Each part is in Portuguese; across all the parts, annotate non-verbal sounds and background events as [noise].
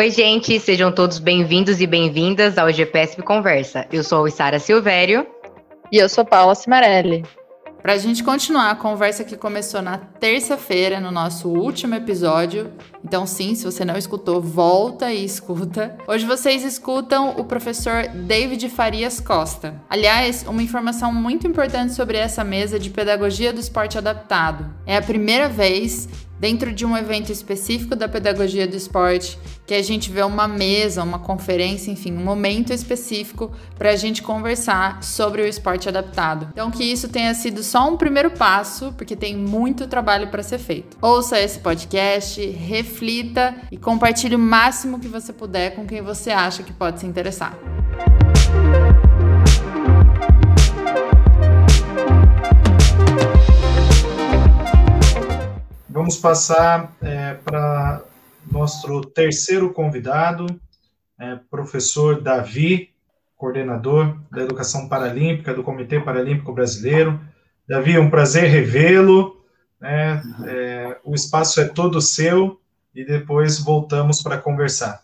Oi, gente, sejam todos bem-vindos e bem-vindas ao GPSP Conversa. Eu sou a Sara Silvério. E eu sou Paula Cimarelli. Para a gente continuar a conversa que começou na terça-feira, no nosso último episódio. Então, sim, se você não escutou, volta e escuta. Hoje vocês escutam o professor David Farias Costa. Aliás, uma informação muito importante sobre essa mesa de pedagogia do esporte adaptado. É a primeira vez dentro de um evento específico da pedagogia do esporte, que a gente vê uma mesa, uma conferência, enfim, um momento específico para a gente conversar sobre o esporte adaptado. Então, que isso tenha sido só um primeiro passo, porque tem muito trabalho para ser feito. Ouça esse podcast, reflita e compartilhe o máximo que você puder com quem você acha que pode se interessar. Vamos passar é, para nosso terceiro convidado, é, professor Davi, coordenador da Educação Paralímpica do Comitê Paralímpico Brasileiro. Davi, é um prazer revê-lo. Né? É, o espaço é todo seu e depois voltamos para conversar.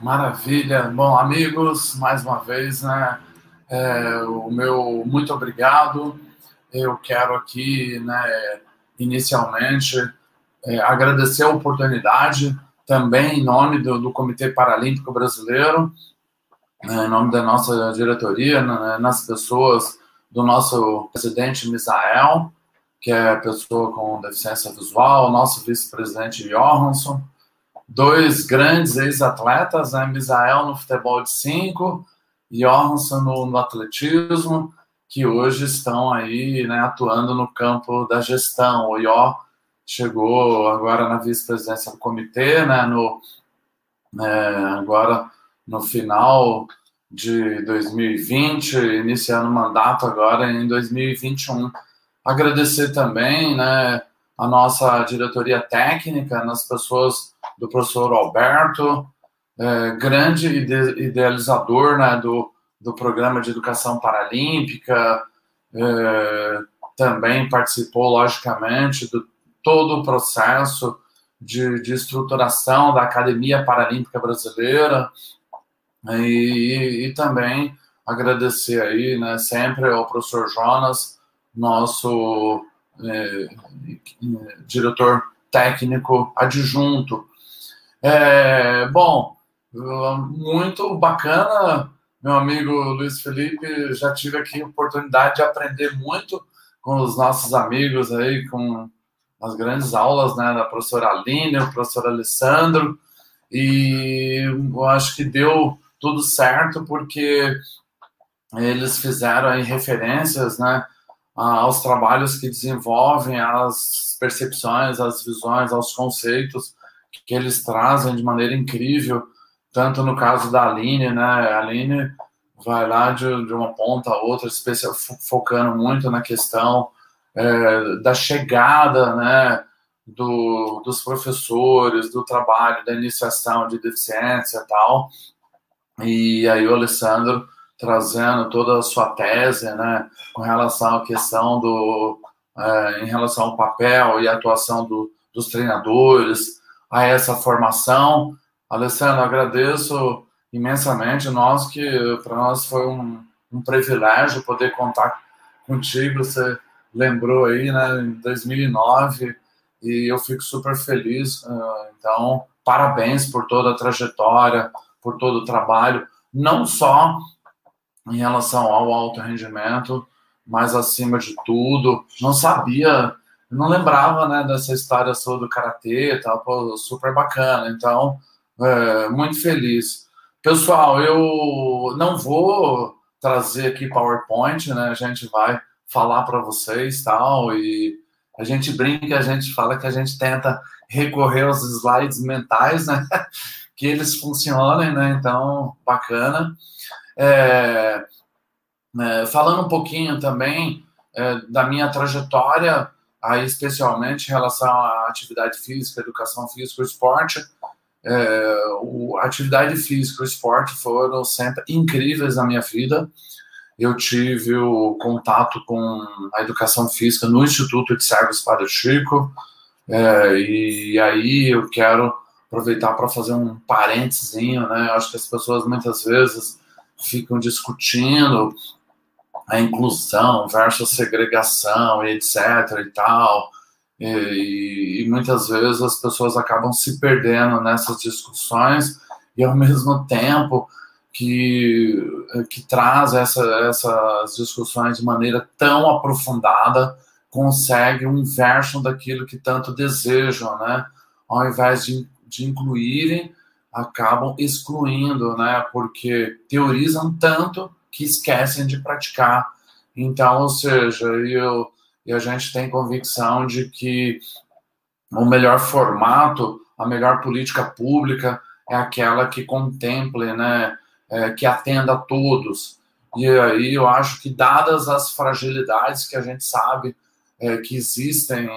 Maravilha. Bom, amigos, mais uma vez, né? É, o meu muito obrigado. Eu quero aqui, né? Inicialmente, é, agradecer a oportunidade, também em nome do, do Comitê Paralímpico Brasileiro, né, em nome da nossa diretoria, né, nas pessoas do nosso presidente Misael, que é pessoa com deficiência visual, nosso vice-presidente Johansson, dois grandes ex-atletas, né, Misael no futebol de cinco, Johansson no, no atletismo, que hoje estão aí né, atuando no campo da gestão. O IO chegou agora na vice-presidência do comitê, né, no, é, agora no final de 2020, iniciando o mandato agora em 2021. Agradecer também né, a nossa diretoria técnica, nas pessoas do professor Alberto, é, grande idealizador né, do, do programa de educação paralímpica, é, também participou, logicamente, do todo o processo de, de estruturação da Academia Paralímpica Brasileira e, e, também agradecer aí, né, sempre ao professor Jonas, nosso é, diretor técnico adjunto. É, bom, muito bacana meu amigo Luiz Felipe, já tive aqui a oportunidade de aprender muito com os nossos amigos aí, com as grandes aulas né, da professora Aline, o professor Alessandro, e eu acho que deu tudo certo porque eles fizeram aí referências né, aos trabalhos que desenvolvem, as percepções, as visões, aos conceitos que eles trazem de maneira incrível tanto no caso da Aline, né? A Aline vai lá de, de uma ponta a outra, especial, focando muito na questão é, da chegada, né? Do, dos professores, do trabalho, da iniciação de deficiência e tal. E aí o Alessandro trazendo toda a sua tese, né, com relação à questão do, é, em relação ao papel e atuação do, dos treinadores, a essa formação Alessandro, agradeço imensamente. Nós que para nós foi um, um, privilégio poder contar contigo. Você lembrou aí, né, em 2009 e eu fico super feliz. Ah, então, parabéns por toda a trajetória, por todo o trabalho, não só em relação ao alto rendimento, mas acima de tudo, não sabia, não lembrava, né, dessa história sua do karatê, tal, super bacana. Então, é, muito feliz. Pessoal, eu não vou trazer aqui PowerPoint, né? A gente vai falar para vocês tal e a gente brinca, a gente fala que a gente tenta recorrer aos slides mentais, né? [laughs] que eles funcionem, né? Então, bacana. É, é, falando um pouquinho também é, da minha trajetória, aí especialmente em relação à atividade física, educação física, esporte, é, o, a atividade física, o esporte foram sempre incríveis na minha vida. Eu tive o contato com a educação física no Instituto de Servos para o Chico, é, e aí eu quero aproveitar para fazer um parênteses, né? Eu acho que as pessoas muitas vezes ficam discutindo a inclusão versus segregação e etc e tal. E, e, muitas vezes as pessoas acabam se perdendo nessas discussões e ao [laughs] mesmo tempo que, que traz essa, essas discussões de maneira tão aprofundada consegue o inverso daquilo que tanto desejam, né? Ao invés de, de incluírem, acabam excluindo, né? Porque teorizam tanto que esquecem de praticar. Então, ou seja, eu, e a gente tem convicção de que o melhor formato, a melhor política pública é aquela que contemple, né? É, que atenda a todos. E aí eu acho que, dadas as fragilidades que a gente sabe é, que existem,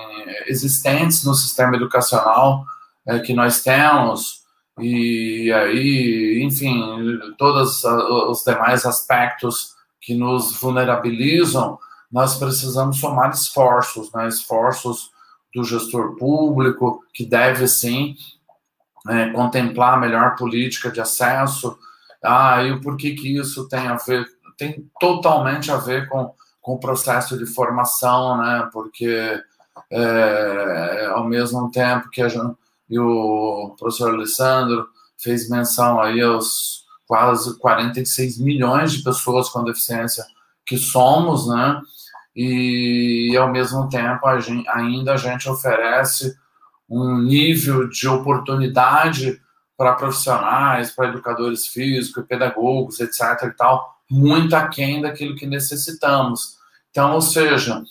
existentes no sistema educacional é, que nós temos, e aí, enfim, todos os demais aspectos que nos vulnerabilizam, nós precisamos somar esforços, né? esforços do gestor público, que deve sim é, contemplar a melhor política de acesso. Ah, e o porquê que isso tem a ver? Tem totalmente a ver com com o processo de formação, né? Porque é, ao mesmo tempo que a gente, e o professor Alessandro fez menção aí aos quase 46 milhões de pessoas com deficiência que somos, né? E ao mesmo tempo a gente, ainda a gente oferece um nível de oportunidade para profissionais, para educadores físicos, pedagogos, etc. e tal, muito aquém daquilo que necessitamos. Então, ou seja,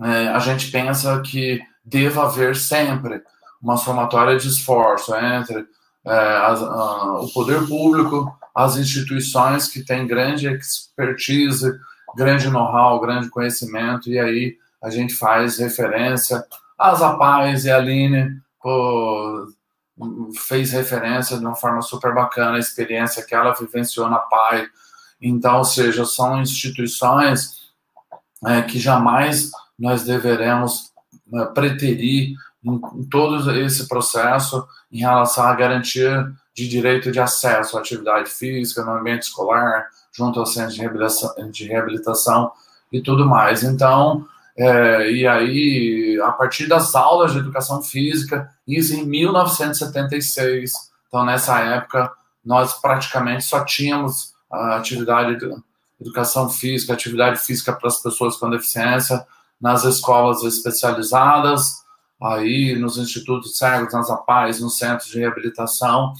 é, a gente pensa que deva haver sempre uma somatória de esforço entre é, as, a, o poder público, as instituições que têm grande expertise, grande know-how, grande conhecimento, e aí a gente faz referência. Às APAES e a Aline pô, fez referência de uma forma super bacana a experiência que ela vivenciou na PAI, então, ou seja, são instituições é, que jamais nós deveremos é, preterir em, em todo esse processo em relação à garantia de direito de acesso à atividade física no ambiente escolar, junto ao centro de reabilitação, de reabilitação e tudo mais. Então, é, e aí, a partir das aulas de educação física, isso em 1976. Então, nessa época, nós praticamente só tínhamos a atividade de educação física, atividade física para as pessoas com deficiência nas escolas especializadas, aí nos institutos cegos, nas APAES, nos centros de reabilitação,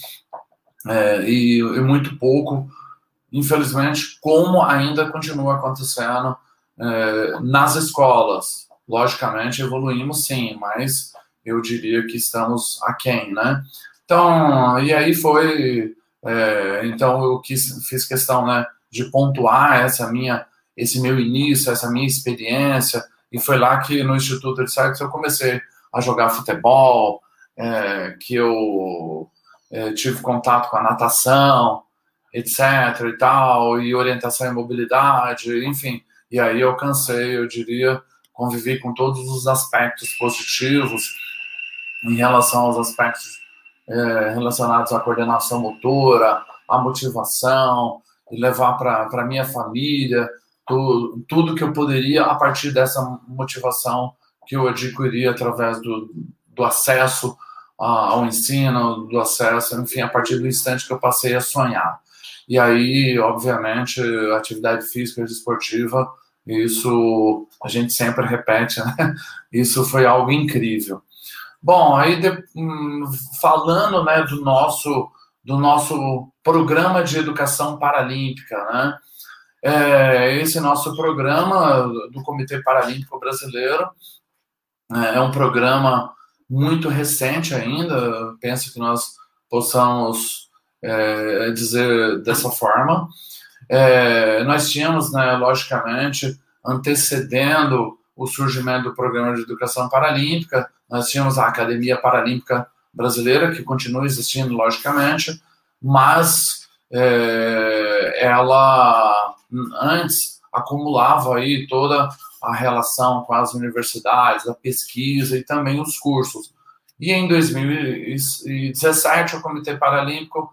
é, e, e, muito pouco, infelizmente, como ainda continua acontecendo é, nas escolas. Logicamente, evoluímos sim, mas eu diria que estamos aquém, né? Então, e aí foi é, então eu quis, fiz questão né, de pontuar essa minha, esse meu início, essa minha experiência, e foi lá que no Instituto de Sexo eu comecei a jogar futebol, é, que eu é, tive contato com a natação, etc. e tal, e orientação em mobilidade, enfim. E aí eu cansei, eu diria, convivi com todos os aspectos positivos em relação aos aspectos é, relacionados à coordenação motora, à motivação, e levar para a minha família tu, tudo que eu poderia a partir dessa motivação que eu adquiri através do, do acesso ao ensino, do acesso, enfim, a partir do instante que eu passei a sonhar. E aí, obviamente, atividade física e esportiva, isso a gente sempre repete, né? [laughs] Isso foi algo incrível. Bom, aí de, hum, falando né, do nosso do nosso programa de educação paralímpica, né? É, esse nosso programa do Comitê Paralímpico Brasileiro é, é um programa muito recente ainda, penso que nós possamos é, dizer dessa forma. É, nós tínhamos, né, logicamente, antecedendo o surgimento do programa de educação paralímpica, nós tínhamos a Academia Paralímpica Brasileira, que continua existindo, logicamente, mas é, ela antes acumulava aí toda a relação com as universidades, a pesquisa e também os cursos. E em 2017, o Comitê Paralímpico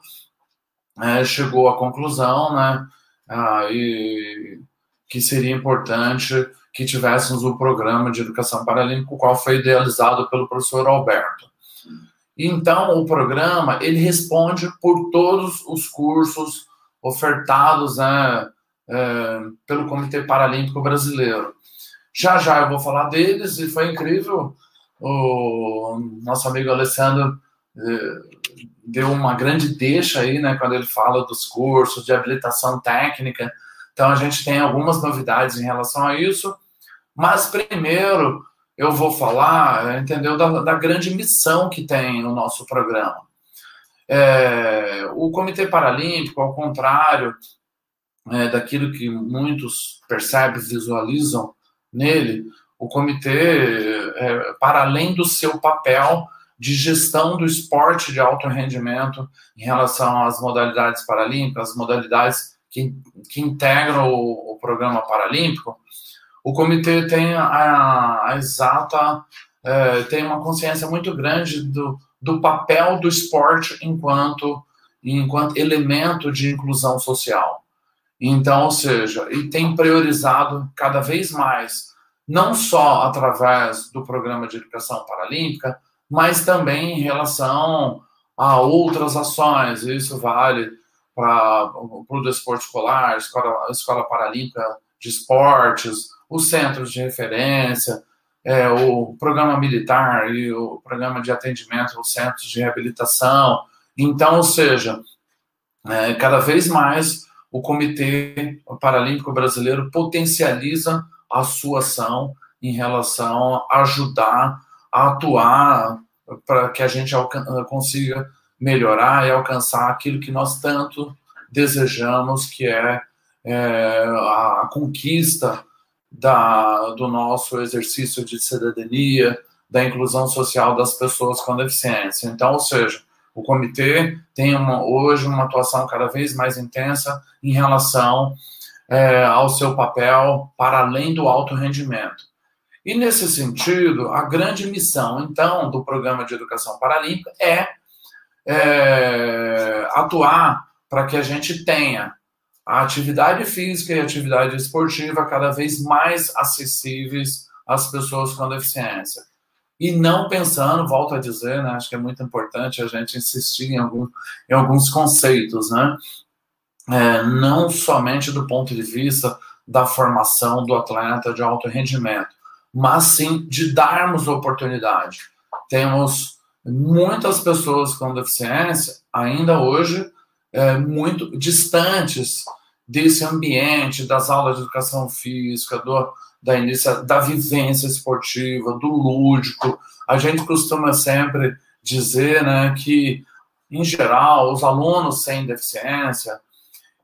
é, chegou à conclusão né, ah, e, que seria importante que tivéssemos um programa de educação paralímpica, o qual foi idealizado pelo professor Alberto. Então, o programa ele responde por todos os cursos ofertados né, é, pelo Comitê Paralímpico Brasileiro. Já já eu vou falar deles e foi incrível. O nosso amigo Alessandro é, deu uma grande deixa aí, né, quando ele fala dos cursos de habilitação técnica. Então a gente tem algumas novidades em relação a isso. Mas primeiro eu vou falar, entendeu, da, da grande missão que tem o nosso programa. É, o Comitê Paralímpico, ao contrário é, daquilo que muitos percebem, visualizam nele, o comitê, é, para além do seu papel de gestão do esporte de alto rendimento em relação às modalidades paralímpicas, as modalidades que, que integram o, o programa paralímpico, o comitê tem a, a exata, é, tem uma consciência muito grande do, do papel do esporte enquanto, enquanto elemento de inclusão social. Então, ou seja, e tem priorizado cada vez mais, não só através do programa de educação paralímpica, mas também em relação a outras ações. Isso vale para o desporto escolar, escola, escola paralímpica de esportes, os centros de referência, é, o programa militar e o programa de atendimento aos centros de reabilitação. Então, ou seja, é, cada vez mais o Comitê Paralímpico Brasileiro potencializa a sua ação em relação a ajudar a atuar para que a gente consiga melhorar e alcançar aquilo que nós tanto desejamos, que é, é a conquista da, do nosso exercício de cidadania, da inclusão social das pessoas com deficiência. Então, ou seja, o comitê tem uma, hoje uma atuação cada vez mais intensa em relação é, ao seu papel para além do alto rendimento. E nesse sentido, a grande missão, então, do programa de educação paralímpica é, é atuar para que a gente tenha a atividade física e a atividade esportiva cada vez mais acessíveis às pessoas com deficiência. E não pensando, volto a dizer, né, acho que é muito importante a gente insistir em, algum, em alguns conceitos, né? É, não somente do ponto de vista da formação do atleta de alto rendimento, mas sim de darmos oportunidade. Temos muitas pessoas com deficiência ainda hoje é, muito distantes desse ambiente, das aulas de educação física, do, da, inicia, da vivência esportiva, do lúdico. A gente costuma sempre dizer né, que, em geral, os alunos sem deficiência,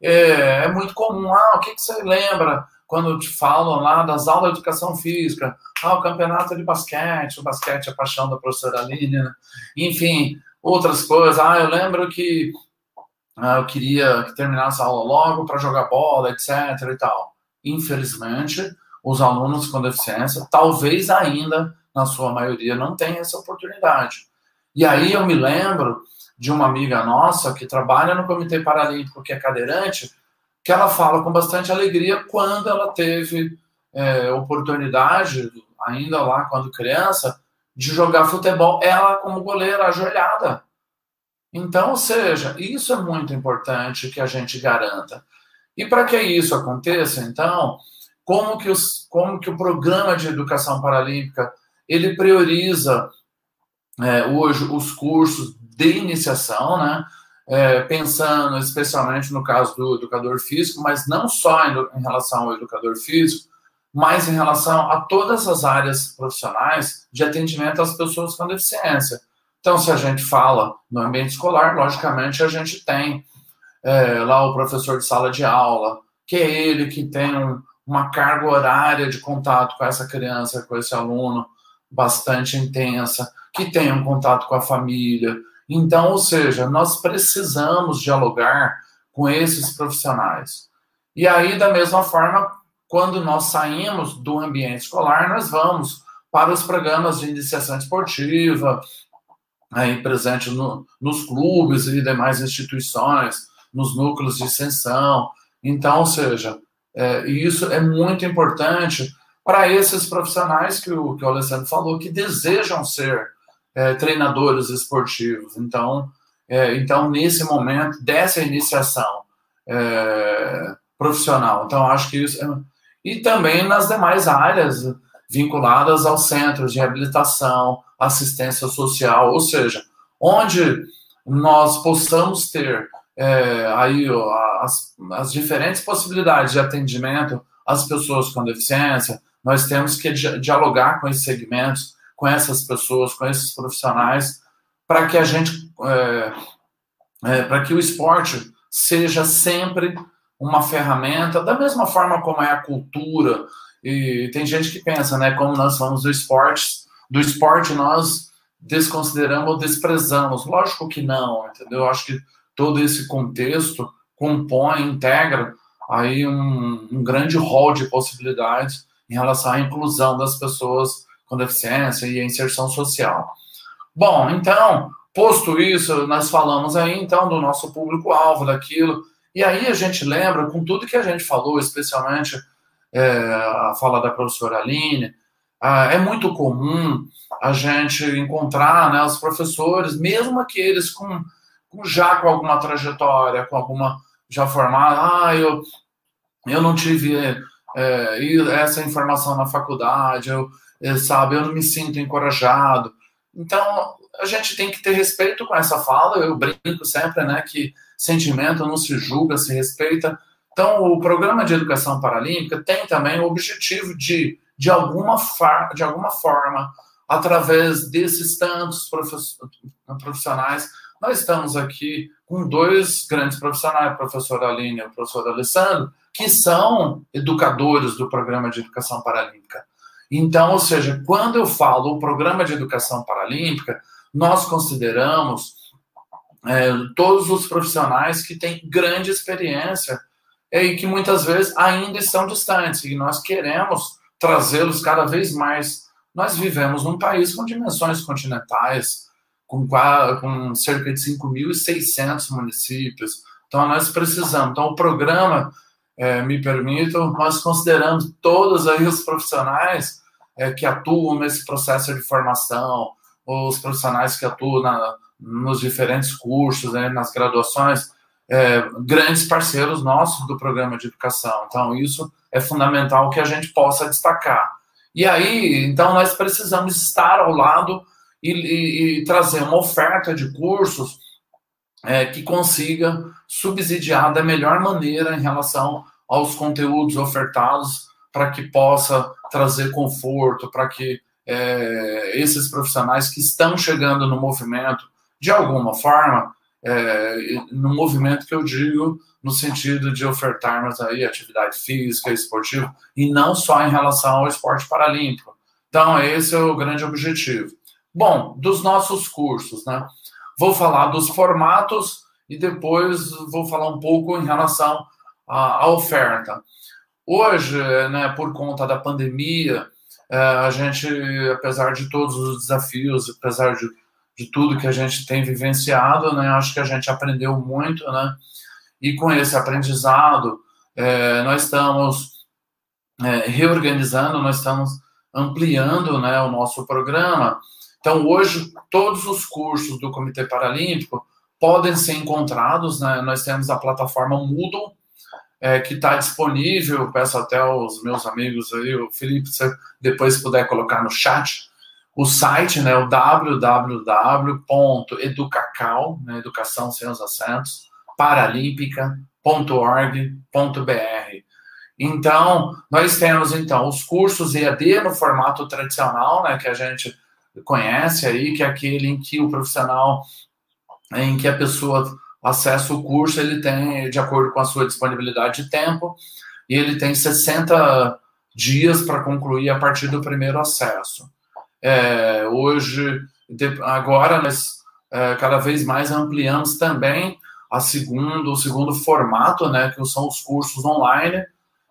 é, é muito comum. Ah, o que, que você lembra quando te falam lá das aulas de educação física? Ah, o campeonato de basquete, o basquete é a paixão da professora Aline, né? enfim, outras coisas. Ah, eu lembro que ah, eu queria que terminasse a aula logo para jogar bola, etc. e tal. Infelizmente, os alunos com deficiência, talvez ainda, na sua maioria, não tenham essa oportunidade. E aí eu me lembro de uma amiga nossa que trabalha no Comitê Paralímpico, que é cadeirante, que ela fala com bastante alegria quando ela teve é, oportunidade, ainda lá quando criança, de jogar futebol, ela como goleira, ajoelhada. Então, ou seja, isso é muito importante que a gente garanta. E para que isso aconteça, então, como que, os, como que o programa de educação paralímpica ele prioriza é, hoje os cursos de iniciação, né? É, pensando especialmente no caso do educador físico, mas não só em, relação ao educador físico, mas em relação a todas as áreas profissionais de atendimento às pessoas com deficiência. Então, se a gente fala no ambiente escolar, logicamente a gente tem é, lá o professor de sala de aula, que é ele que tem um, uma carga horária de contato com essa criança, com esse aluno bastante intensa, que tem um contato com a família. Então, ou seja, nós precisamos dialogar com esses profissionais. E aí, da mesma forma, quando nós saímos do ambiente escolar, nós vamos para os programas de iniciação esportiva, aí presente no, nos clubes e demais instituições, nos núcleos de extensão. Então, ou seja, é, isso é muito importante para esses profissionais que o, que o Alessandro falou, que desejam ser é, treinadores esportivos. Então, é, então, nesse momento, dessa iniciação é, profissional. Então, acho que isso. É... E também nas demais áreas vinculadas aos centros de reabilitação, assistência social, ou seja, onde nós possamos ter é, aí as, as diferentes possibilidades de atendimento às pessoas com deficiência, nós temos que dialogar com esses segmentos, com essas pessoas, com esses profissionais, para que a gente, é, é, para que o esporte seja sempre uma ferramenta, da mesma forma como é a cultura. E tem gente que pensa, né, como nós somos do esporte, do esporte nós desconsideramos ou desprezamos. Lógico que não, entendeu? Eu acho que todo esse contexto compõe, integra aí um, um grande rol de possibilidades em relação à inclusão das pessoas com deficiência e a inserção social. Bom, então, posto isso, nós falamos aí então do nosso público-alvo, daquilo, e aí a gente lembra, com tudo que a gente falou, especialmente é, a fala da professora Aline, ah, é muito comum a gente encontrar né, os professores, mesmo aqueles com, já com alguma trajetória, com alguma já formada, ah, eu, eu não tive é, essa informação na faculdade, eu, é, sabe, eu não me sinto encorajado. Então, a gente tem que ter respeito com essa fala, eu brinco sempre, né, que sentimento não se julga, se respeita. Então, o programa de educação paralímpica tem também o objetivo de de alguma, de alguma forma, através desses tantos profissionais. Nós estamos aqui com dois grandes profissionais, a professora Aline e o professor Alessandro, que são educadores do programa de educação paralímpica. Então, ou seja, quando eu falo o programa de educação paralímpica, nós consideramos é, todos os profissionais que têm grande experiência e que muitas vezes ainda estão distantes, e nós queremos trazê-los cada vez mais. Nós vivemos num país com dimensões continentais, com, com cerca de 5.600 municípios. Então, nós precisamos. Então, o programa, é, me permitam, nós consideramos todos aí os profissionais é, que atuam nesse processo de formação, os profissionais que atuam na, nos diferentes cursos, né, nas graduações, é, grandes parceiros nossos do programa de educação. Então, isso é fundamental que a gente possa destacar. E aí, então, nós precisamos estar ao lado e, e, e trazer uma oferta de cursos é, que consiga subsidiar da melhor maneira em relação aos conteúdos ofertados, para que possa trazer conforto, para que é, esses profissionais que estão chegando no movimento, de alguma forma, é, no movimento que eu digo no sentido de ofertarmos aí atividade física, esportiva, e não só em relação ao esporte paralímpico. Então, esse é o grande objetivo. Bom, dos nossos cursos, né? Vou falar dos formatos e depois vou falar um pouco em relação à, à oferta. Hoje, né, por conta da pandemia, é, a gente, apesar de todos os desafios, apesar de de tudo que a gente tem vivenciado, né? Acho que a gente aprendeu muito, né? E com esse aprendizado, é, nós estamos é, reorganizando, nós estamos ampliando, né, o nosso programa. Então, hoje, todos os cursos do Comitê Paralímpico podem ser encontrados, né? Nós temos a plataforma Moodle, é, que está disponível. Peço até aos meus amigos aí, o Felipe, se depois puder colocar no chat, o site, né, o www.educacal, né, educação sem os acentos, paralímpica.org.br. Então, nós temos então os cursos EAD no formato tradicional, né, que a gente conhece aí, que é aquele em que o profissional, em que a pessoa acessa o curso, ele tem, de acordo com a sua disponibilidade de tempo, e ele tem 60 dias para concluir a partir do primeiro acesso. É, hoje, agora, nós é, cada vez mais ampliamos também a segundo, o segundo formato, né, que são os cursos online,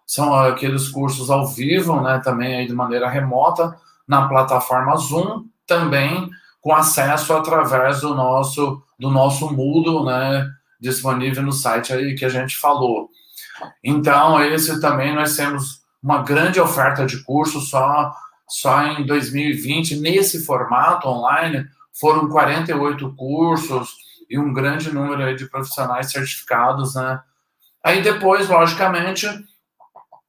são aqueles cursos ao vivo, né, também aí de maneira remota, na plataforma Zoom, também com acesso através do nosso, do nosso Moodle, né, disponível no site aí que a gente falou. Então, esse também nós temos uma grande oferta de cursos só só em 2020 nesse formato online foram 48 cursos e um grande número de profissionais certificados, né? Aí depois, logicamente,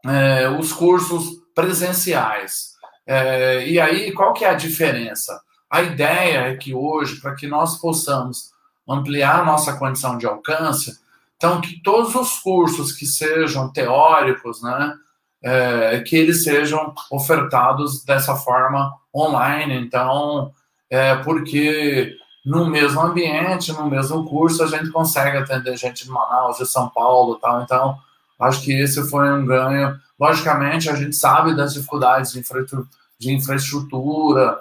é, os cursos presenciais. É, e aí, qual que é a diferença? A ideia é que hoje, para que nós possamos ampliar nossa condição de alcance, então que todos os cursos que sejam teóricos, né, é, que eles sejam ofertados dessa forma online. Então, é, porque no mesmo ambiente, no mesmo curso, a gente consegue atender gente de Manaus, de São Paulo tal. Então, acho que esse foi um ganho. Logicamente, a gente sabe das dificuldades de infraestrutura, de infraestrutura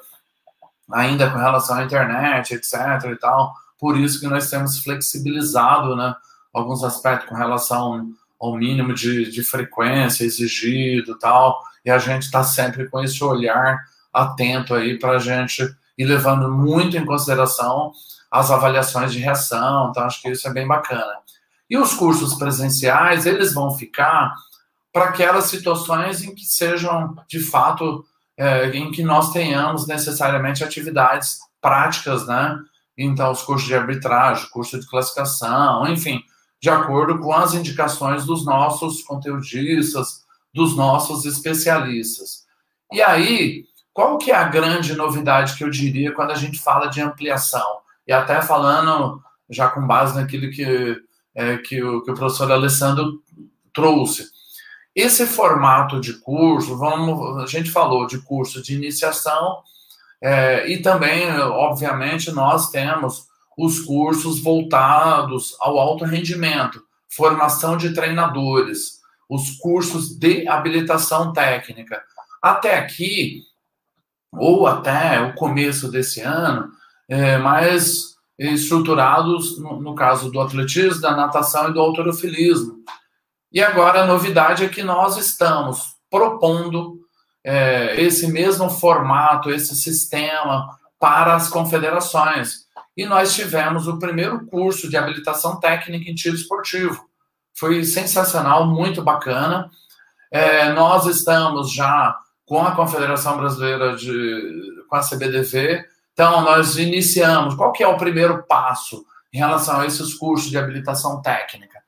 ainda com relação à internet, etc. e tal. Por isso que nós temos flexibilizado né, alguns aspectos com relação ao mínimo de, de frequência exigido tal, e a gente está sempre com esse olhar atento aí para a gente ir levando muito em consideração as avaliações de reação, então acho que isso é bem bacana. E os cursos presenciais, eles vão ficar para aquelas situações em que sejam, de fato, é, em que nós tenhamos necessariamente atividades práticas, né? Então, os cursos de arbitragem, curso de classificação, enfim, de acordo com as indicações dos nossos conteudistas, dos nossos especialistas. E aí, qual que é a grande novidade que eu diria quando a gente fala de ampliação? E até falando, já com base naquilo que, é, que, o, que o professor Alessandro trouxe. Esse formato de curso, vamos, a gente falou de curso de iniciação, é, e também, obviamente, nós temos os cursos voltados ao alto rendimento, formação de treinadores, os cursos de habilitação técnica. Até aqui, ou até o começo desse ano, é, mais estruturados no, no, caso do atletismo, da natação e do autorofilismo. E agora a novidade é que nós estamos propondo é, esse mesmo formato, esse sistema para as confederações e nós tivemos o primeiro curso de habilitação técnica em tiro esportivo. Foi sensacional, muito bacana. É, nós estamos já com a Confederação Brasileira de com a CBDV, então nós iniciamos. Qual que é o primeiro passo em relação a esses cursos de habilitação técnica?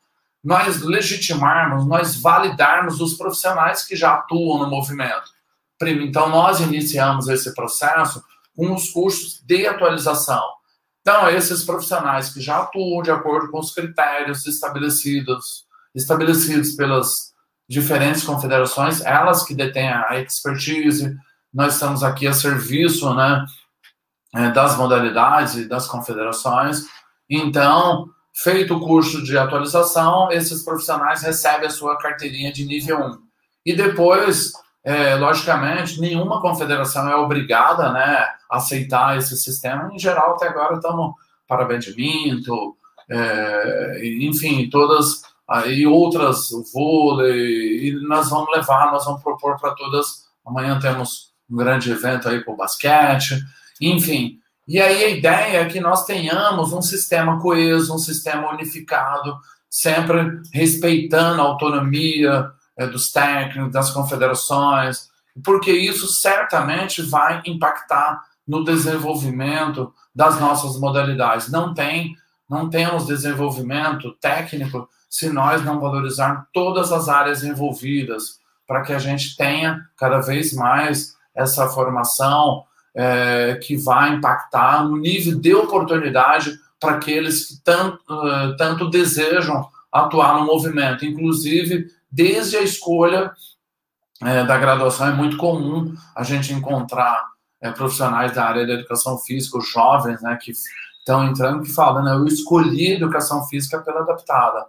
Nós legitimarmos, nós validarmos os profissionais que já atuam no movimento. Então nós iniciamos esse processo com os cursos de atualização então, esses profissionais que já atuam de acordo com os critérios estabelecidos, estabelecidos pelas diferentes confederações, elas que detêm a expertise, nós estamos aqui a serviço né, das modalidades e das confederações. Então, feito o curso de atualização, esses profissionais recebem a sua carteirinha de nível 1. E depois é, logicamente, nenhuma confederação é obrigada né, a aceitar esse sistema. Em geral, até agora estamos para badminton, é, enfim, todas e outras, vôlei, e nós vamos levar, nós vamos propor para todas. Amanhã temos um grande evento aí com o basquete, enfim. E aí a ideia é que nós tenhamos um sistema coeso, um sistema unificado, sempre respeitando a autonomia, é, dos técnicos, das confederações, porque isso certamente vai impactar no desenvolvimento das nossas modalidades. Não tem, não temos desenvolvimento técnico se nós não valorizarmos todas as áreas envolvidas, para que a gente tenha cada vez mais essa formação é, que vai impactar no nível de oportunidade para aqueles que tanto, uh, tanto desejam atuar no movimento, inclusive desde a escolha é, da graduação. É muito comum a gente encontrar é, profissionais da área da educação física, jovens, né, que estão entrando, que falam, né, eu escolhi educação física pela adaptada.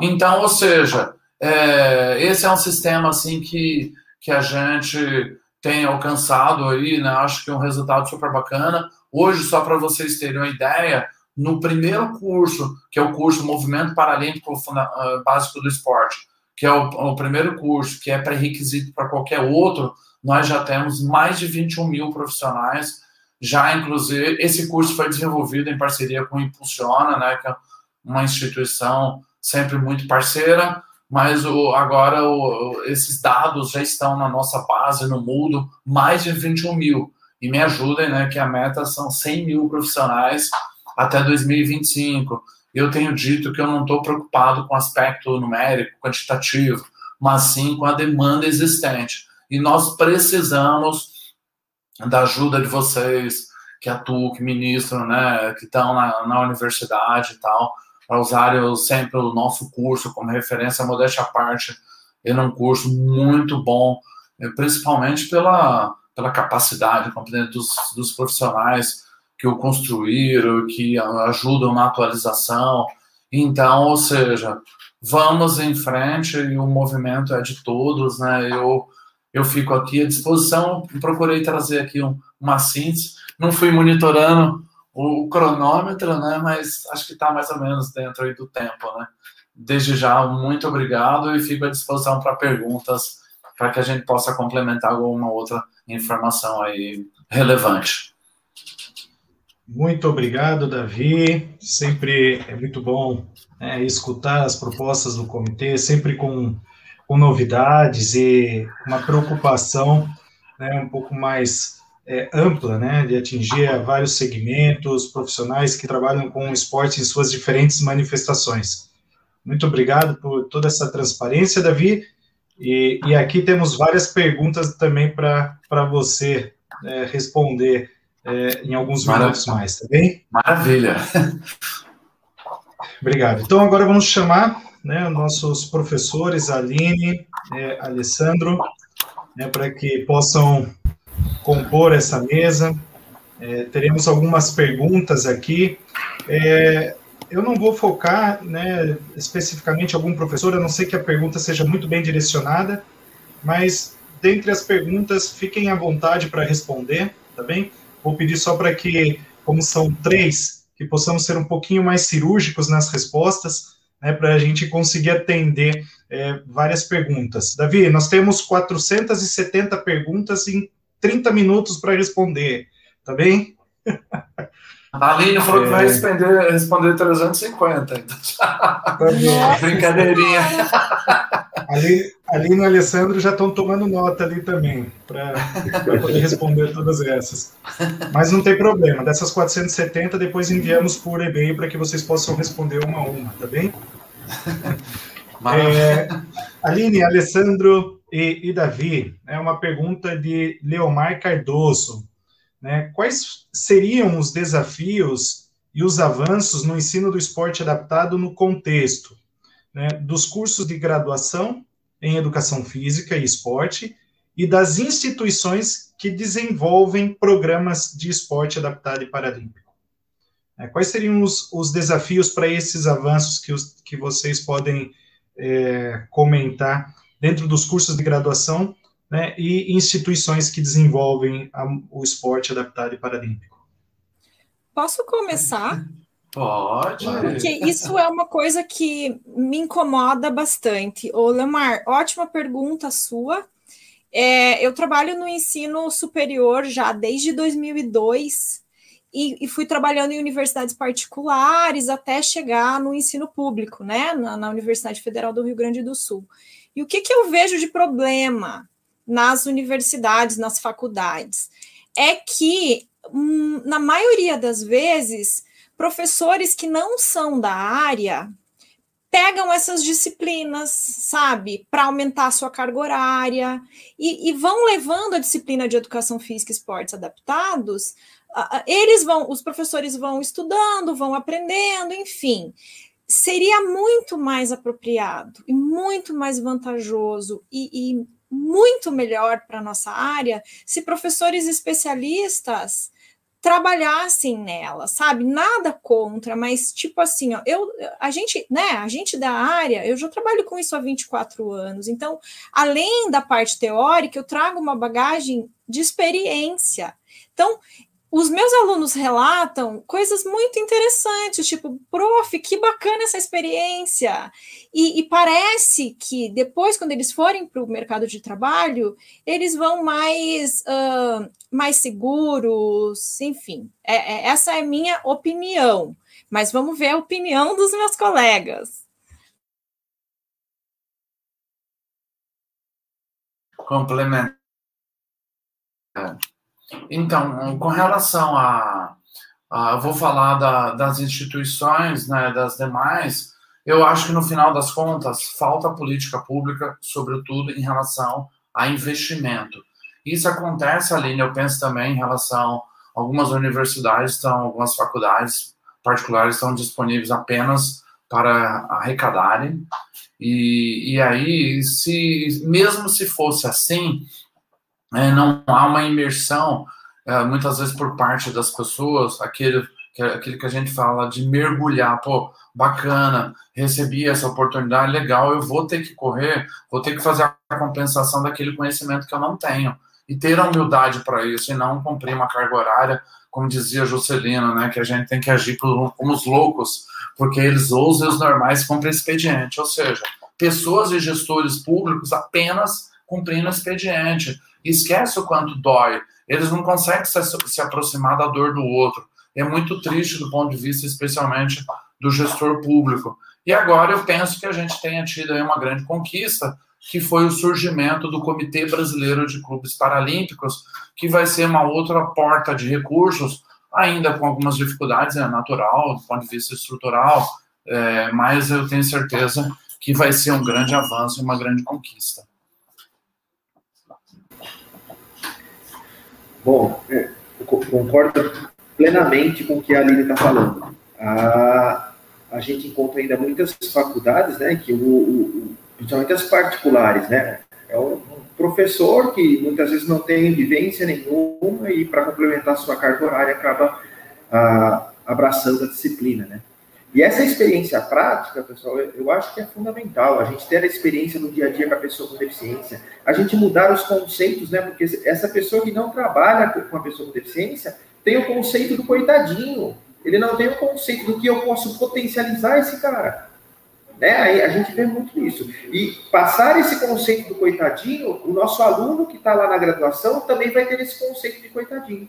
Então, ou seja, é, esse é um sistema assim que, que a gente tem alcançado aí, né, acho que é um resultado super bacana. Hoje, só para vocês terem uma ideia, no primeiro curso, que é o curso Movimento Paralímpico ah, Básico do Esporte, que é o, o primeiro curso, que é pré-requisito para qualquer outro, nós já temos mais de 21 mil profissionais já inclusive esse curso foi desenvolvido em parceria com o Impulsiona, né, que é uma instituição sempre muito parceira, mas o, agora o, esses dados já estão na nossa base no mundo, mais de 21 mil. E me ajudem, né, que a meta são 100 mil profissionais até 2025. Eu tenho dito que eu não estou preocupado com aspecto numérico, quantitativo, mas sim com a demanda existente. E nós precisamos da ajuda de vocês que atuam, que ministram, né, que estão na, na universidade e tal, para usarem sempre o nosso curso como referência, modéstia à parte. Ele é um curso muito bom, eh, principalmente pela, pela capacidade competente dos, dos profissionais que o construíram, que ajudam na atualização. Então, ou seja, vamos em frente e o movimento é de todos, né? Eu eu fico aqui à disposição. Procurei trazer aqui um, uma síntese. Não fui monitorando o, o cronômetro, né? Mas acho que está mais ou menos dentro aí do tempo, né? Desde já, muito obrigado e fico à disposição para perguntas, para que a gente possa complementar alguma outra informação aí relevante. Muito obrigado, Davi. Sempre é muito bom né, escutar as propostas do comitê, sempre com com novidades e uma preocupação né, um pouco mais é, ampla, né, de atingir vários segmentos profissionais que trabalham com o esporte em suas diferentes manifestações. Muito obrigado por toda essa transparência, Davi. E, e aqui temos várias perguntas também para você é, responder é, em alguns Maravilha. minutos mais, tá bem? Maravilha. [laughs] Obrigado. Então, agora vamos chamar né, nossos professores, Aline, é, Alessandro, né, para que possam compor essa mesa. É, teremos algumas perguntas aqui. É, eu não vou focar né, especificamente algum professor, a não ser que a pergunta seja muito bem direcionada, mas dentre as perguntas, fiquem à vontade para responder, tá bem? Vou pedir só para que, como são três, que possamos ser um pouquinho mais cirúrgicos nas respostas, né, para a gente conseguir atender é, várias perguntas. Davi, nós temos 470 perguntas em 30 minutos para responder, tá bem? A Aline falou é... que vai responder, responder 350. Então... Tá [laughs] Brincadeirinha. Ali, Aline e o Alessandro já estão tomando nota ali também, para poder responder todas essas. Mas não tem problema, dessas 470, depois enviamos por e-mail para que vocês possam responder uma a uma, tá bem? É, Aline, Alessandro e, e Davi, é uma pergunta de Leomar Cardoso. Né? Quais seriam os desafios e os avanços no ensino do esporte adaptado no contexto né, dos cursos de graduação em educação física e esporte e das instituições que desenvolvem programas de esporte adaptado e paralímpico. É, quais seriam os, os desafios para esses avanços que, os, que vocês podem é, comentar dentro dos cursos de graduação né, e instituições que desenvolvem a, o esporte adaptado e paralímpico? Posso começar? Pode. Porque isso é uma coisa que me incomoda bastante. Ô, Lemar, ótima pergunta sua. É, eu trabalho no ensino superior já desde 2002 e, e, fui trabalhando em universidades particulares até chegar no ensino público, né, na, na Universidade Federal do Rio Grande do Sul. E o que, que eu vejo de problema nas universidades, nas faculdades? É que, hum, na maioria das vezes, professores que não são da área pegam essas disciplinas, sabe, para aumentar a sua carga horária e, e, vão levando a disciplina de educação física e esportes adaptados. Eles vão, os professores vão estudando, vão aprendendo, enfim. Seria muito mais apropriado e muito mais vantajoso e, e muito melhor para a nossa área se professores especialistas trabalhassem nela, sabe? Nada contra, mas tipo assim, ó, eu a gente, né, a gente da área, eu já trabalho com isso há 24 anos. Então, além da parte teórica, eu trago uma bagagem de experiência. Então, os meus alunos relatam coisas muito interessantes, tipo, prof, que bacana essa experiência. E, e parece que depois, quando eles forem para o mercado de trabalho, eles vão mais, uh, mais seguros, enfim. É, é, essa é a minha opinião. Mas vamos ver a opinião dos meus colegas. Complementar. Então, com relação a, a vou falar da, das instituições, né, das demais, eu acho que no final das contas falta política pública, sobretudo em relação a investimento. Isso acontece, Aline, eu penso também em relação algumas universidades, estão, algumas faculdades particulares estão disponíveis apenas para arrecadarem. E, e aí, se mesmo se fosse assim, é, não há uma imersão, é, muitas vezes por parte das pessoas, aquele que, aquele que a gente fala de mergulhar, pô, bacana, recebi essa oportunidade, legal, eu vou ter que correr, vou ter que fazer a compensação daquele conhecimento que eu não tenho. E ter a humildade para isso, e não cumprir uma carga horária, como dizia Juscelino, né, que a gente tem que agir como os loucos, porque eles ousam e os normais cumprem expediente. Ou seja, pessoas e gestores públicos apenas cumprindo expediente esquece o quanto dói. Eles não conseguem se, se aproximar da dor do outro. É muito triste do ponto de vista, especialmente, do gestor público. E agora eu penso que a gente tenha tido aí uma grande conquista, que foi o surgimento do Comitê Brasileiro de Clubes Paralímpicos, que vai ser uma outra porta de recursos, ainda com algumas dificuldades, é natural, do ponto de vista estrutural, é, mas eu tenho certeza que vai ser um grande avanço e uma grande conquista. Bom, é, eu concordo plenamente com o que a Aline está falando. A, a gente encontra ainda muitas faculdades, né, que o, o, principalmente as particulares, né, é um professor que muitas vezes não tem vivência nenhuma e para complementar sua carga horária acaba a, abraçando a disciplina, né. E essa experiência prática, pessoal, eu acho que é fundamental. A gente ter a experiência no dia a dia com a pessoa com deficiência, a gente mudar os conceitos, né? Porque essa pessoa que não trabalha com a pessoa com deficiência tem o conceito do coitadinho. Ele não tem o conceito do que eu posso potencializar esse cara. Né? Aí a gente vê muito isso. E passar esse conceito do coitadinho, o nosso aluno que está lá na graduação também vai ter esse conceito de coitadinho.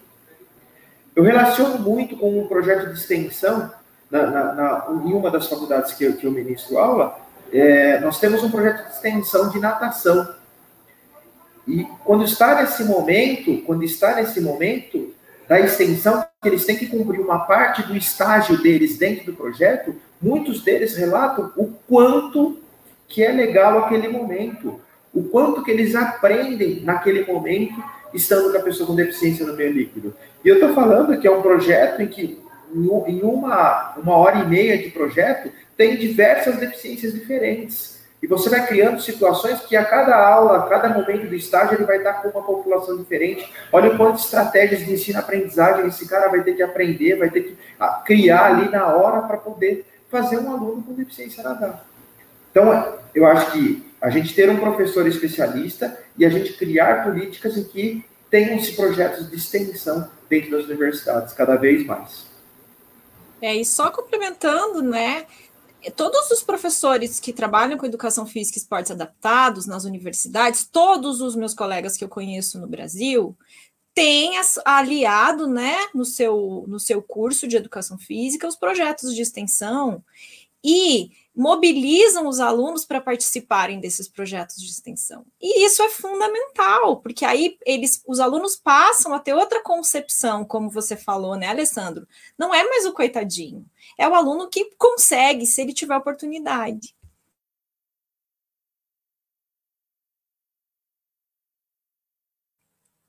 Eu relaciono muito com um projeto de extensão na, na, na, em uma das faculdades que eu, que eu ministro aula, é, nós temos um projeto de extensão de natação. E quando está nesse momento, quando está nesse momento da extensão, que eles têm que cumprir uma parte do estágio deles dentro do projeto, muitos deles relatam o quanto que é legal aquele momento, o quanto que eles aprendem naquele momento estando com a pessoa com deficiência no meio líquido. E eu estou falando que é um projeto em que em uma, uma hora e meia de projeto, tem diversas deficiências diferentes. E você vai criando situações que a cada aula, a cada momento do estágio, ele vai estar com uma população diferente. Olha quantas estratégias de ensino-aprendizagem esse cara vai ter que aprender, vai ter que ah, criar ali na hora para poder fazer um aluno com deficiência nadar. Então, eu acho que a gente ter um professor especialista e a gente criar políticas em que tenham-se projetos de extensão dentro das universidades, cada vez mais. É, e só complementando, né? Todos os professores que trabalham com educação física e esportes adaptados nas universidades, todos os meus colegas que eu conheço no Brasil, têm aliado, né, no seu, no seu curso de educação física, os projetos de extensão e mobilizam os alunos para participarem desses projetos de extensão. E isso é fundamental, porque aí eles, os alunos passam a ter outra concepção, como você falou, né, Alessandro? Não é mais o coitadinho, é o aluno que consegue, se ele tiver oportunidade.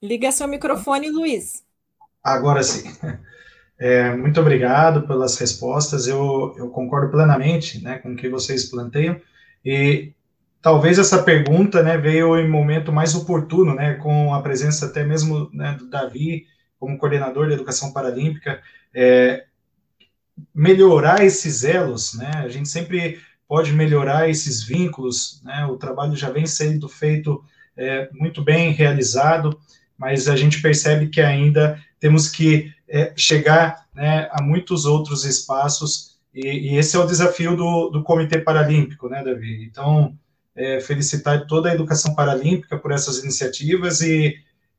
Liga seu microfone, Luiz. Agora sim. É, muito obrigado pelas respostas, eu, eu, concordo plenamente né, com o que vocês planteiam, e talvez essa pergunta né, veio em momento mais oportuno, né, com a presença até mesmo né, do Davi, como coordenador de educação paralímpica, é, melhorar esses elos, né, a gente sempre pode melhorar esses vínculos, né, o trabalho já vem sendo feito é, muito bem realizado, mas a gente percebe que ainda temos que é, chegar né, a muitos outros espaços, e, e, esse é o desafio do, do Comitê Paralímpico, né, Davi? Então, é, felicitar toda a educação paralímpica por essas iniciativas e,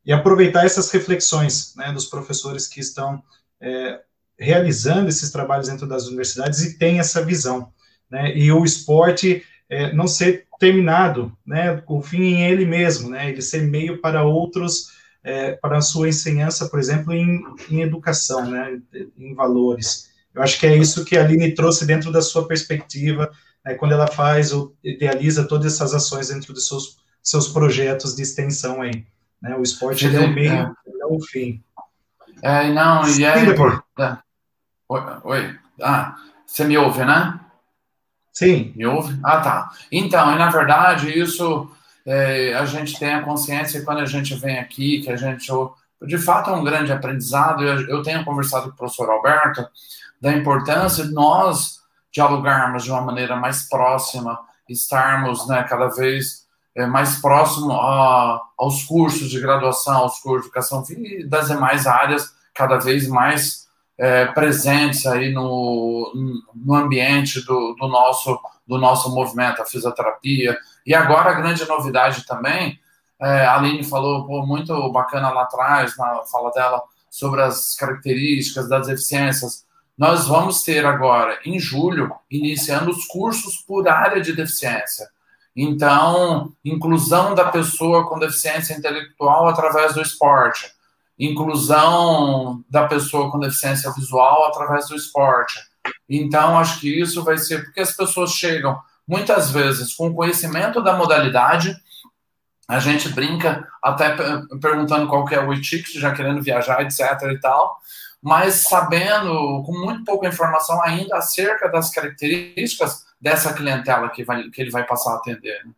e aproveitar essas reflexões né, dos professores que estão é, realizando esses trabalhos dentro das universidades e têm essa visão. Né, e o esporte é, não ser terminado, né, o fim em ele mesmo, né, ele ser meio para outros, é, para a sua ensinança, por exemplo, em, em educação, né, em valores. Eu acho que é isso que a Aline trouxe dentro da sua perspectiva, né, quando ela faz ou idealiza todas essas ações dentro dos seus, seus projetos de extensão aí. Né, o esporte é o meio, é. é o fim. É, não, e é importante. Oi, oi, ah, você me ouve, né? Sim. Me ouve? Ah, tá. Então, na verdade, isso é, a gente tem a consciência quando a gente vem aqui, que a gente, de fato, é um grande aprendizado. Eu, eu tenho conversado com o professor Alberto da importância de nós dialogarmos de uma maneira mais próxima, estarmos né, cada vez é, mais próximo aos cursos de graduação, aos cursos de educação e das demais áreas, cada vez mais é, presentes aí no, no ambiente do, do, nosso, do nosso movimento, a fisioterapia. E agora a grande novidade também, é, a Aline falou pô, muito bacana lá atrás, na fala dela, sobre as características das deficiências. Nós vamos ter agora, em julho, iniciando os cursos por área de deficiência. Então, inclusão da pessoa com deficiência intelectual através do esporte inclusão da pessoa com deficiência visual através do esporte. Então, acho que isso vai ser porque as pessoas chegam muitas vezes com conhecimento da modalidade. A gente brinca até perguntando qual que é o e-ticket, já querendo viajar, etc. e tal, mas sabendo com muito pouca informação ainda acerca das características dessa clientela que, vai, que ele vai passar a atender. Né?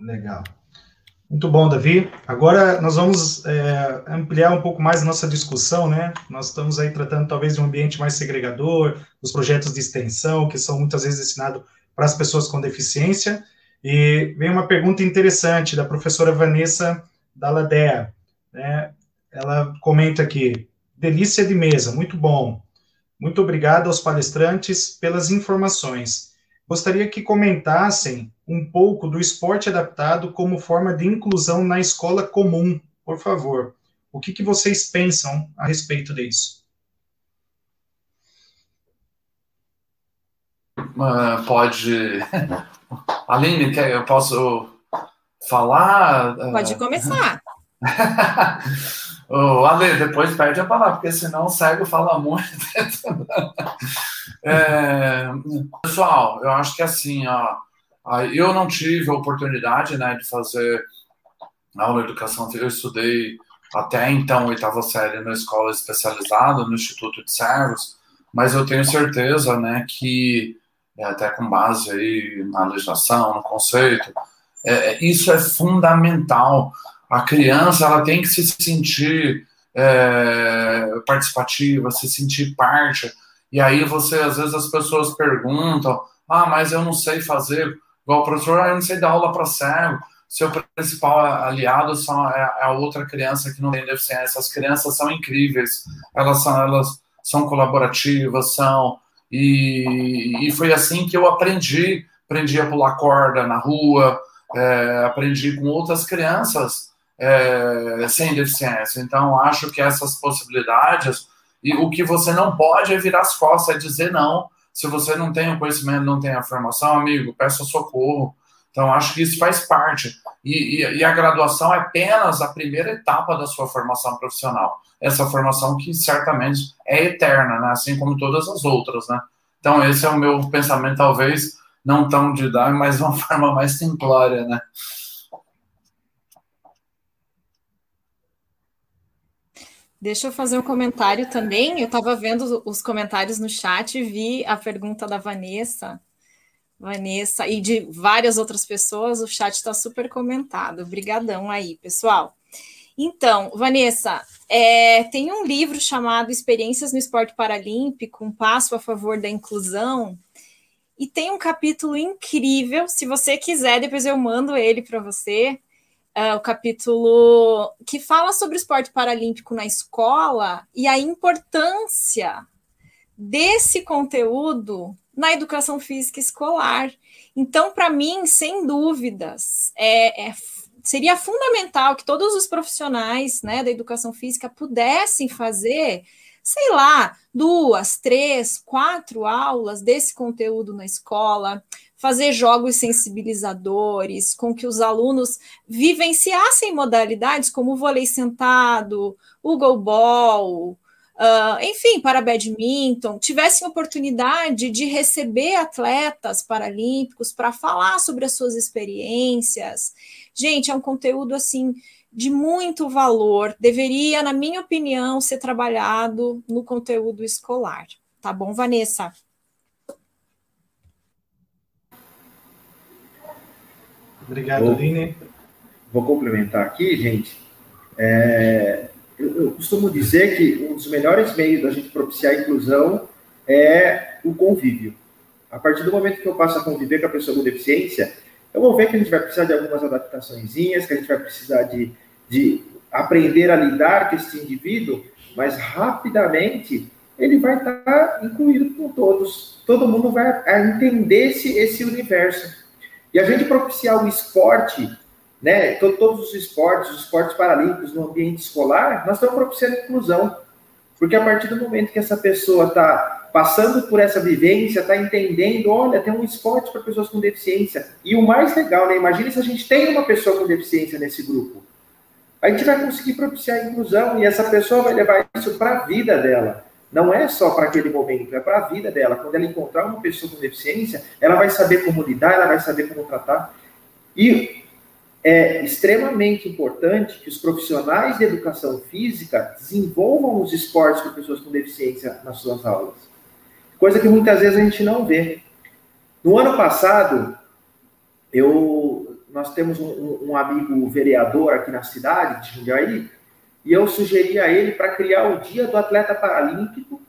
Legal. Muito bom, Davi. Agora nós vamos é, ampliar um pouco mais a nossa discussão, né? Nós estamos aí tratando talvez de um ambiente mais segregador, dos projetos de extensão, que são muitas vezes destinados para as pessoas com deficiência. E vem uma pergunta interessante da professora Vanessa Dalladea. Né? Ela comenta aqui: delícia de mesa, muito bom. Muito obrigado aos palestrantes pelas informações. Gostaria que comentassem um pouco do esporte adaptado como forma de inclusão na escola comum, por favor. O que, que vocês pensam a respeito disso? Uh, pode. [laughs] Aline, quer, eu posso falar? Pode começar. [laughs] oh, Ale, depois perde a palavra, porque senão o cego fala muito. [laughs] É, pessoal, eu acho que assim, ó, eu não tive a oportunidade né, de fazer aula de educação eu estudei até então oitava série na escola especializada no Instituto de Cegos, mas eu tenho certeza né, que, é, até com base aí na legislação, no conceito, é, é, isso é fundamental. A criança ela tem que se sentir é, participativa, se sentir parte e aí você, às vezes, as pessoas perguntam: ah, mas eu não sei fazer, igual o professor, ah, eu não sei dar aula para cego. Seu principal aliado é, é a outra criança que não tem deficiência. As crianças são incríveis, elas são, elas são colaborativas, são. E, e foi assim que eu aprendi. Aprendi a pular corda na rua, é, aprendi com outras crianças é, sem deficiência. Então, acho que essas possibilidades e o que você não pode é virar as costas, é dizer não. Se você não tem o conhecimento, não tem a formação, amigo, peça socorro. Então, acho que isso faz parte. E, e, e, a graduação é apenas a primeira etapa da sua formação profissional. Essa formação que certamente é eterna, né? assim como todas as outras. Né? Então, esse é o meu pensamento, talvez não tão de dar, mas uma [laughs] forma mais simplória. Né? Deixa eu fazer um comentário também. Eu estava vendo os comentários no chat e vi a pergunta da Vanessa. Vanessa e de várias outras pessoas, o chat está super comentado. Obrigadão aí, pessoal. Então, Vanessa, é, tem um livro chamado Experiências no Esporte Paralímpico, um passo a favor da inclusão, e tem um capítulo incrível. Se você quiser, depois eu mando ele para você uh, o capítulo que fala sobre o esporte paralímpico na escola e a importância desse conteúdo na educação física escolar. Então, para mim, sem dúvidas, é, é, seria fundamental que todos os profissionais né, da educação física pudessem fazer, sei lá, duas, três, quatro aulas desse conteúdo na escola, fazer jogos sensibilizadores, com que os alunos vivenciassem modalidades como o vôlei sentado, o goalball, uh, enfim, para badminton, tivessem oportunidade de receber atletas paralímpicos para falar sobre as suas experiências. Gente, é um conteúdo assim de muito valor, deveria, na minha opinião, ser trabalhado no conteúdo escolar. Tá bom, Vanessa? Obrigado, vou, Aline. Vou complementar aqui, gente. É, eu, eu, costumo dizer que um dos melhores meios da gente propiciar a inclusão é o convívio. A partir do momento que eu passo a conviver com a pessoa com deficiência, eu vou ver que a gente vai precisar de algumas adaptações, que a gente vai precisar de, de aprender a lidar com esse indivíduo, mas rapidamente ele vai estar incluído com todos. Todo mundo vai entender esse, esse universo. E a gente propiciar o esporte, né, todos os esportes, os esportes paralímpicos no ambiente escolar, nós estamos propiciando inclusão. Porque a partir do momento que essa pessoa está passando por essa vivência, está entendendo, olha, tem um esporte para pessoas com deficiência. E o mais legal, né? Imagine se a gente tem uma pessoa com deficiência nesse grupo. A gente vai conseguir propiciar a inclusão e essa pessoa vai levar isso para a vida dela. Não é só para aquele momento, é para a vida dela. Quando ela encontrar uma pessoa com deficiência, ela vai saber como lidar, ela vai saber como tratar. E é extremamente importante que os profissionais de educação física desenvolvam os esportes para pessoas com deficiência nas suas aulas. Coisa que muitas vezes a gente não vê. No ano passado, eu, nós temos um, um amigo vereador aqui na cidade de Jundiaí, e eu sugeri a ele para criar o Dia do Atleta Paralímpico,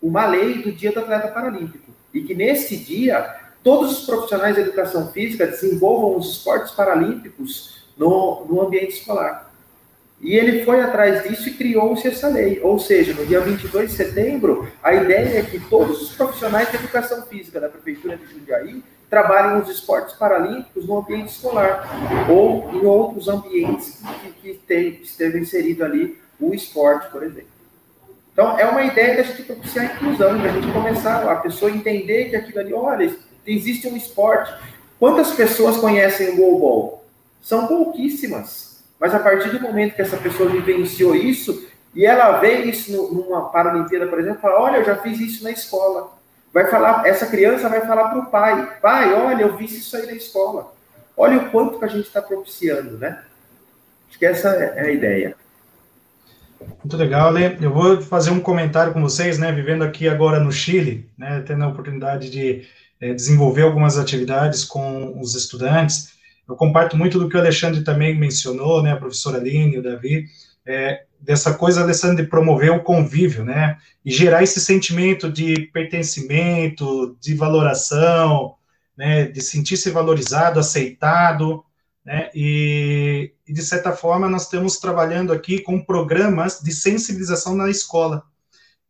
uma lei do Dia do Atleta Paralímpico. E que nesse dia, todos os profissionais de educação física desenvolvam os esportes paralímpicos no, no ambiente escolar. E ele foi atrás disso e criou-se essa lei. Ou seja, no dia 22 de setembro, a ideia é que todos os profissionais de educação física da Prefeitura de Jundiaí trabalhem nos esportes paralímpicos no ambiente escolar ou em outros ambientes que, que tem, esteve inserido ali o esporte, por exemplo. Então, é uma ideia da gente propiciar a inclusão, da gente começar a pessoa entender que aquilo ali, olha, existe um esporte. Quantas pessoas conhecem o goalball? São pouquíssimas. Mas a partir do momento que essa pessoa vivenciou isso, e ela vê isso numa Paralimpíada, por exemplo, fala, olha, eu já fiz isso na escola vai falar, essa criança vai falar para o pai, pai, olha, eu vi isso aí na escola. Olha o quanto que a gente está propiciando, né? Acho que essa é a ideia. Muito legal, Lê. Eu vou fazer um comentário com vocês, né? Vivendo aqui agora no Chile, né? Tendo a oportunidade de é, desenvolver algumas atividades com os estudantes. Eu comparto muito do que o Alexandre também mencionou, né? A professora Aline, o Davi. É, dessa coisa, Alessandro, de promover o convívio, né? E gerar esse sentimento de pertencimento, de valoração, né? De sentir-se valorizado, aceitado, né? E, e, de certa forma, nós estamos trabalhando aqui com programas de sensibilização na escola.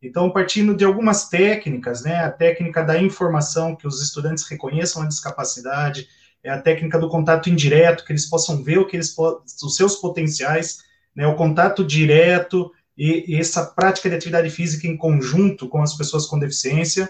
Então, partindo de algumas técnicas, né? A técnica da informação, que os estudantes reconheçam a discapacidade, é a técnica do contato indireto, que eles possam ver o que eles os seus potenciais, né, o contato direto e, e, essa prática de atividade física em conjunto com as pessoas com deficiência,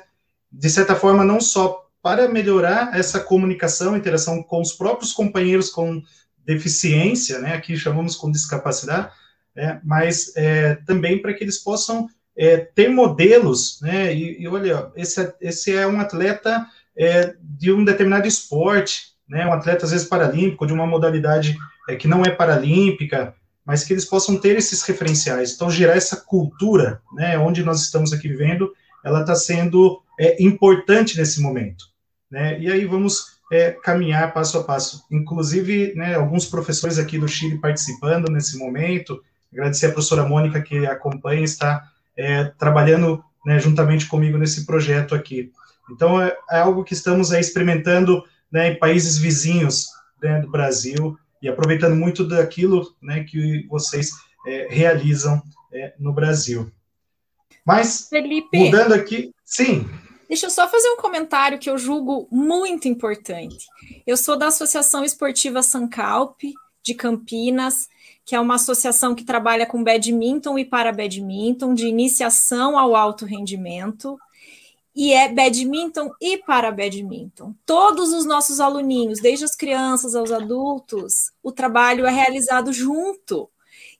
de certa forma, não só para melhorar essa comunicação, interação com os próprios companheiros com deficiência, né, aqui chamamos com discapacidade, né, mas é, também para que eles possam é, ter modelos, né, e, e, olha, esse, esse é um atleta é, de um determinado esporte, né, um atleta às vezes paralímpico, de uma modalidade é, que não é paralímpica, mas que eles possam ter esses referenciais. Então, gerar essa cultura, né, onde nós estamos aqui vivendo, ela está sendo é, importante nesse momento. Né? E aí vamos é, caminhar passo a passo. Inclusive, né, alguns professores aqui do Chile participando nesse momento. Agradecer a professora Mônica que acompanha, está é, trabalhando né, juntamente comigo nesse projeto aqui. Então, é, é algo que estamos experimentando né, em países vizinhos né, do Brasil, e aproveitando muito daquilo né, que vocês é, realizam é, no Brasil. Mas, Felipe, mudando aqui, sim. Deixa eu só fazer um comentário que eu julgo muito importante. Eu sou da Associação Esportiva Sancalp, de Campinas, que é uma associação que trabalha com badminton e para badminton, de iniciação ao alto rendimento e é badminton e para badminton. Todos os nossos aluninhos, desde as crianças aos adultos, o trabalho é realizado junto.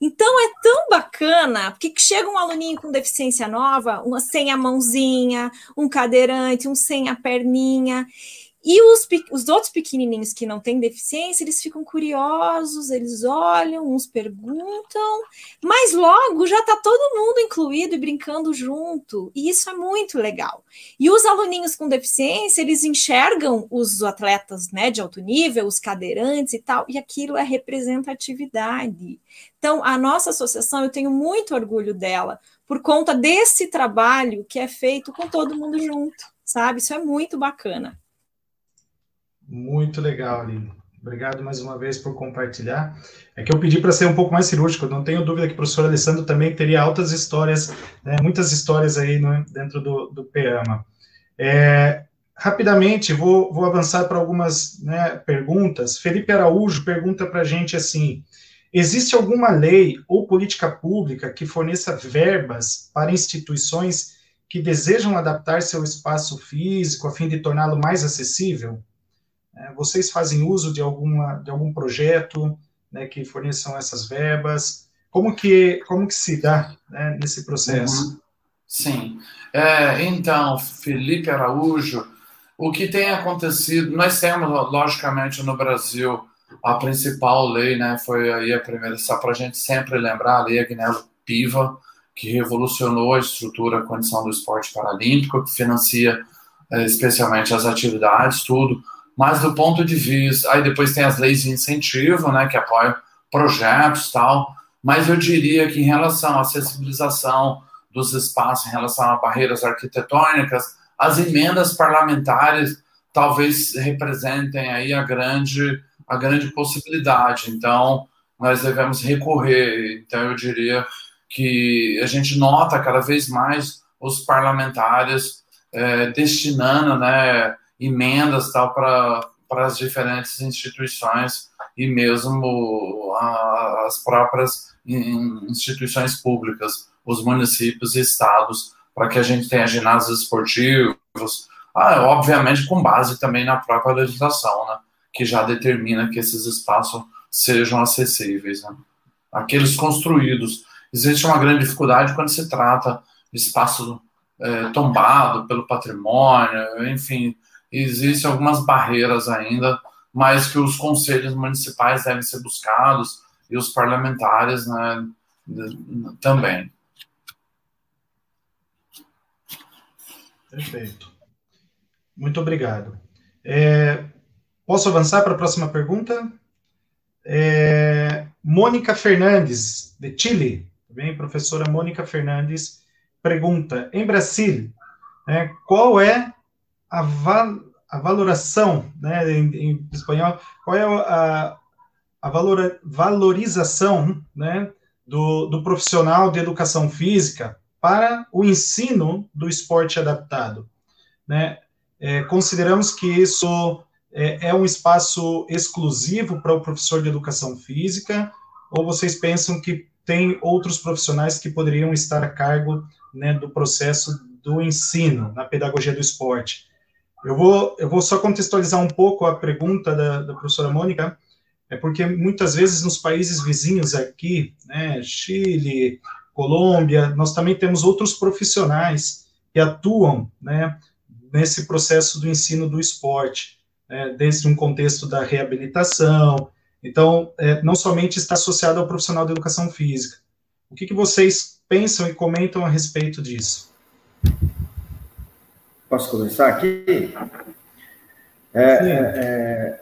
Então é tão bacana, porque chega um aluninho com deficiência nova, uma sem a mãozinha, um cadeirante, um sem a perninha, e os, os outros pequenininhos que não têm deficiência, eles ficam curiosos, eles olham, uns perguntam, mas logo já está todo mundo incluído e brincando junto, e isso é muito legal. E os aluninhos com deficiência, eles enxergam os atletas né, de alto nível, os cadeirantes e tal, e aquilo é representatividade. Então, a nossa associação, eu tenho muito orgulho dela, por conta desse trabalho que é feito com todo mundo junto, sabe? Isso é muito bacana. Muito legal, Aline. Obrigado mais uma vez por compartilhar. É que eu pedi para ser um pouco mais cirúrgico, não tenho dúvida que o professor Alessandro também teria altas histórias, né, muitas histórias aí né, dentro do, do PEAMA. É, rapidamente, vou, vou avançar para algumas né, perguntas. Felipe Araújo pergunta para a gente assim: existe alguma lei ou política pública que forneça verbas para instituições que desejam adaptar seu espaço físico a fim de torná-lo mais acessível? É, vocês fazem uso de, alguma, de algum projeto né, que forneçam essas verbas? Como que, como que se dá né, nesse processo? Uhum. Sim. É, então, Felipe Araújo, o que tem acontecido, nós temos, logicamente, no Brasil, a principal lei, né, foi aí a primeira, só para a gente sempre lembrar, a Lei Agnello Piva, que revolucionou a estrutura, a condição do esporte paralímpico, que financia é, especialmente as atividades, tudo mas do ponto de vista. Aí depois tem as leis de incentivo, né, que apoiam projetos tal, mas eu diria que em relação à acessibilização dos espaços, em relação a barreiras arquitetônicas, as emendas parlamentares talvez representem aí a grande, a grande possibilidade. Então, nós devemos recorrer. Então, eu diria que a gente nota cada vez mais os parlamentares é, destinando, né, emendas tal para as diferentes instituições e mesmo as próprias instituições públicas, os municípios e estados, para que a gente tenha ginásios esportivos, ah, obviamente com base também na própria legislação, né, que já determina que esses espaços sejam acessíveis. Né. Aqueles construídos. Existe uma grande dificuldade quando se trata de espaço é, tombado pelo patrimônio, enfim, existem algumas barreiras ainda, mas que os conselhos municipais devem ser buscados e os parlamentares né, também. Perfeito. Muito obrigado. É, posso avançar para a próxima pergunta? É, Mônica Fernandes, de Chile, bem, professora Mônica Fernandes, pergunta: em Brasil, né, qual é a, val, a valoração, né, em, em, espanhol, qual é a, a valor, valorização né, do, do profissional de educação física para o ensino do esporte adaptado. Né? É, consideramos que isso é, é, um espaço exclusivo para o professor de educação física, ou vocês pensam que tem outros profissionais que poderiam estar a cargo né, do processo do ensino na pedagogia do esporte? Eu vou, eu vou só contextualizar um pouco a pergunta da, da professora Mônica, é porque muitas vezes nos países vizinhos aqui, né, Chile, Colômbia, nós também temos outros profissionais que atuam, né, nesse processo do ensino do esporte, né, desde um contexto da reabilitação. Então, é, não somente está associado ao profissional de educação física. O que, que vocês pensam e comentam a respeito disso? Posso começar aqui? É, é,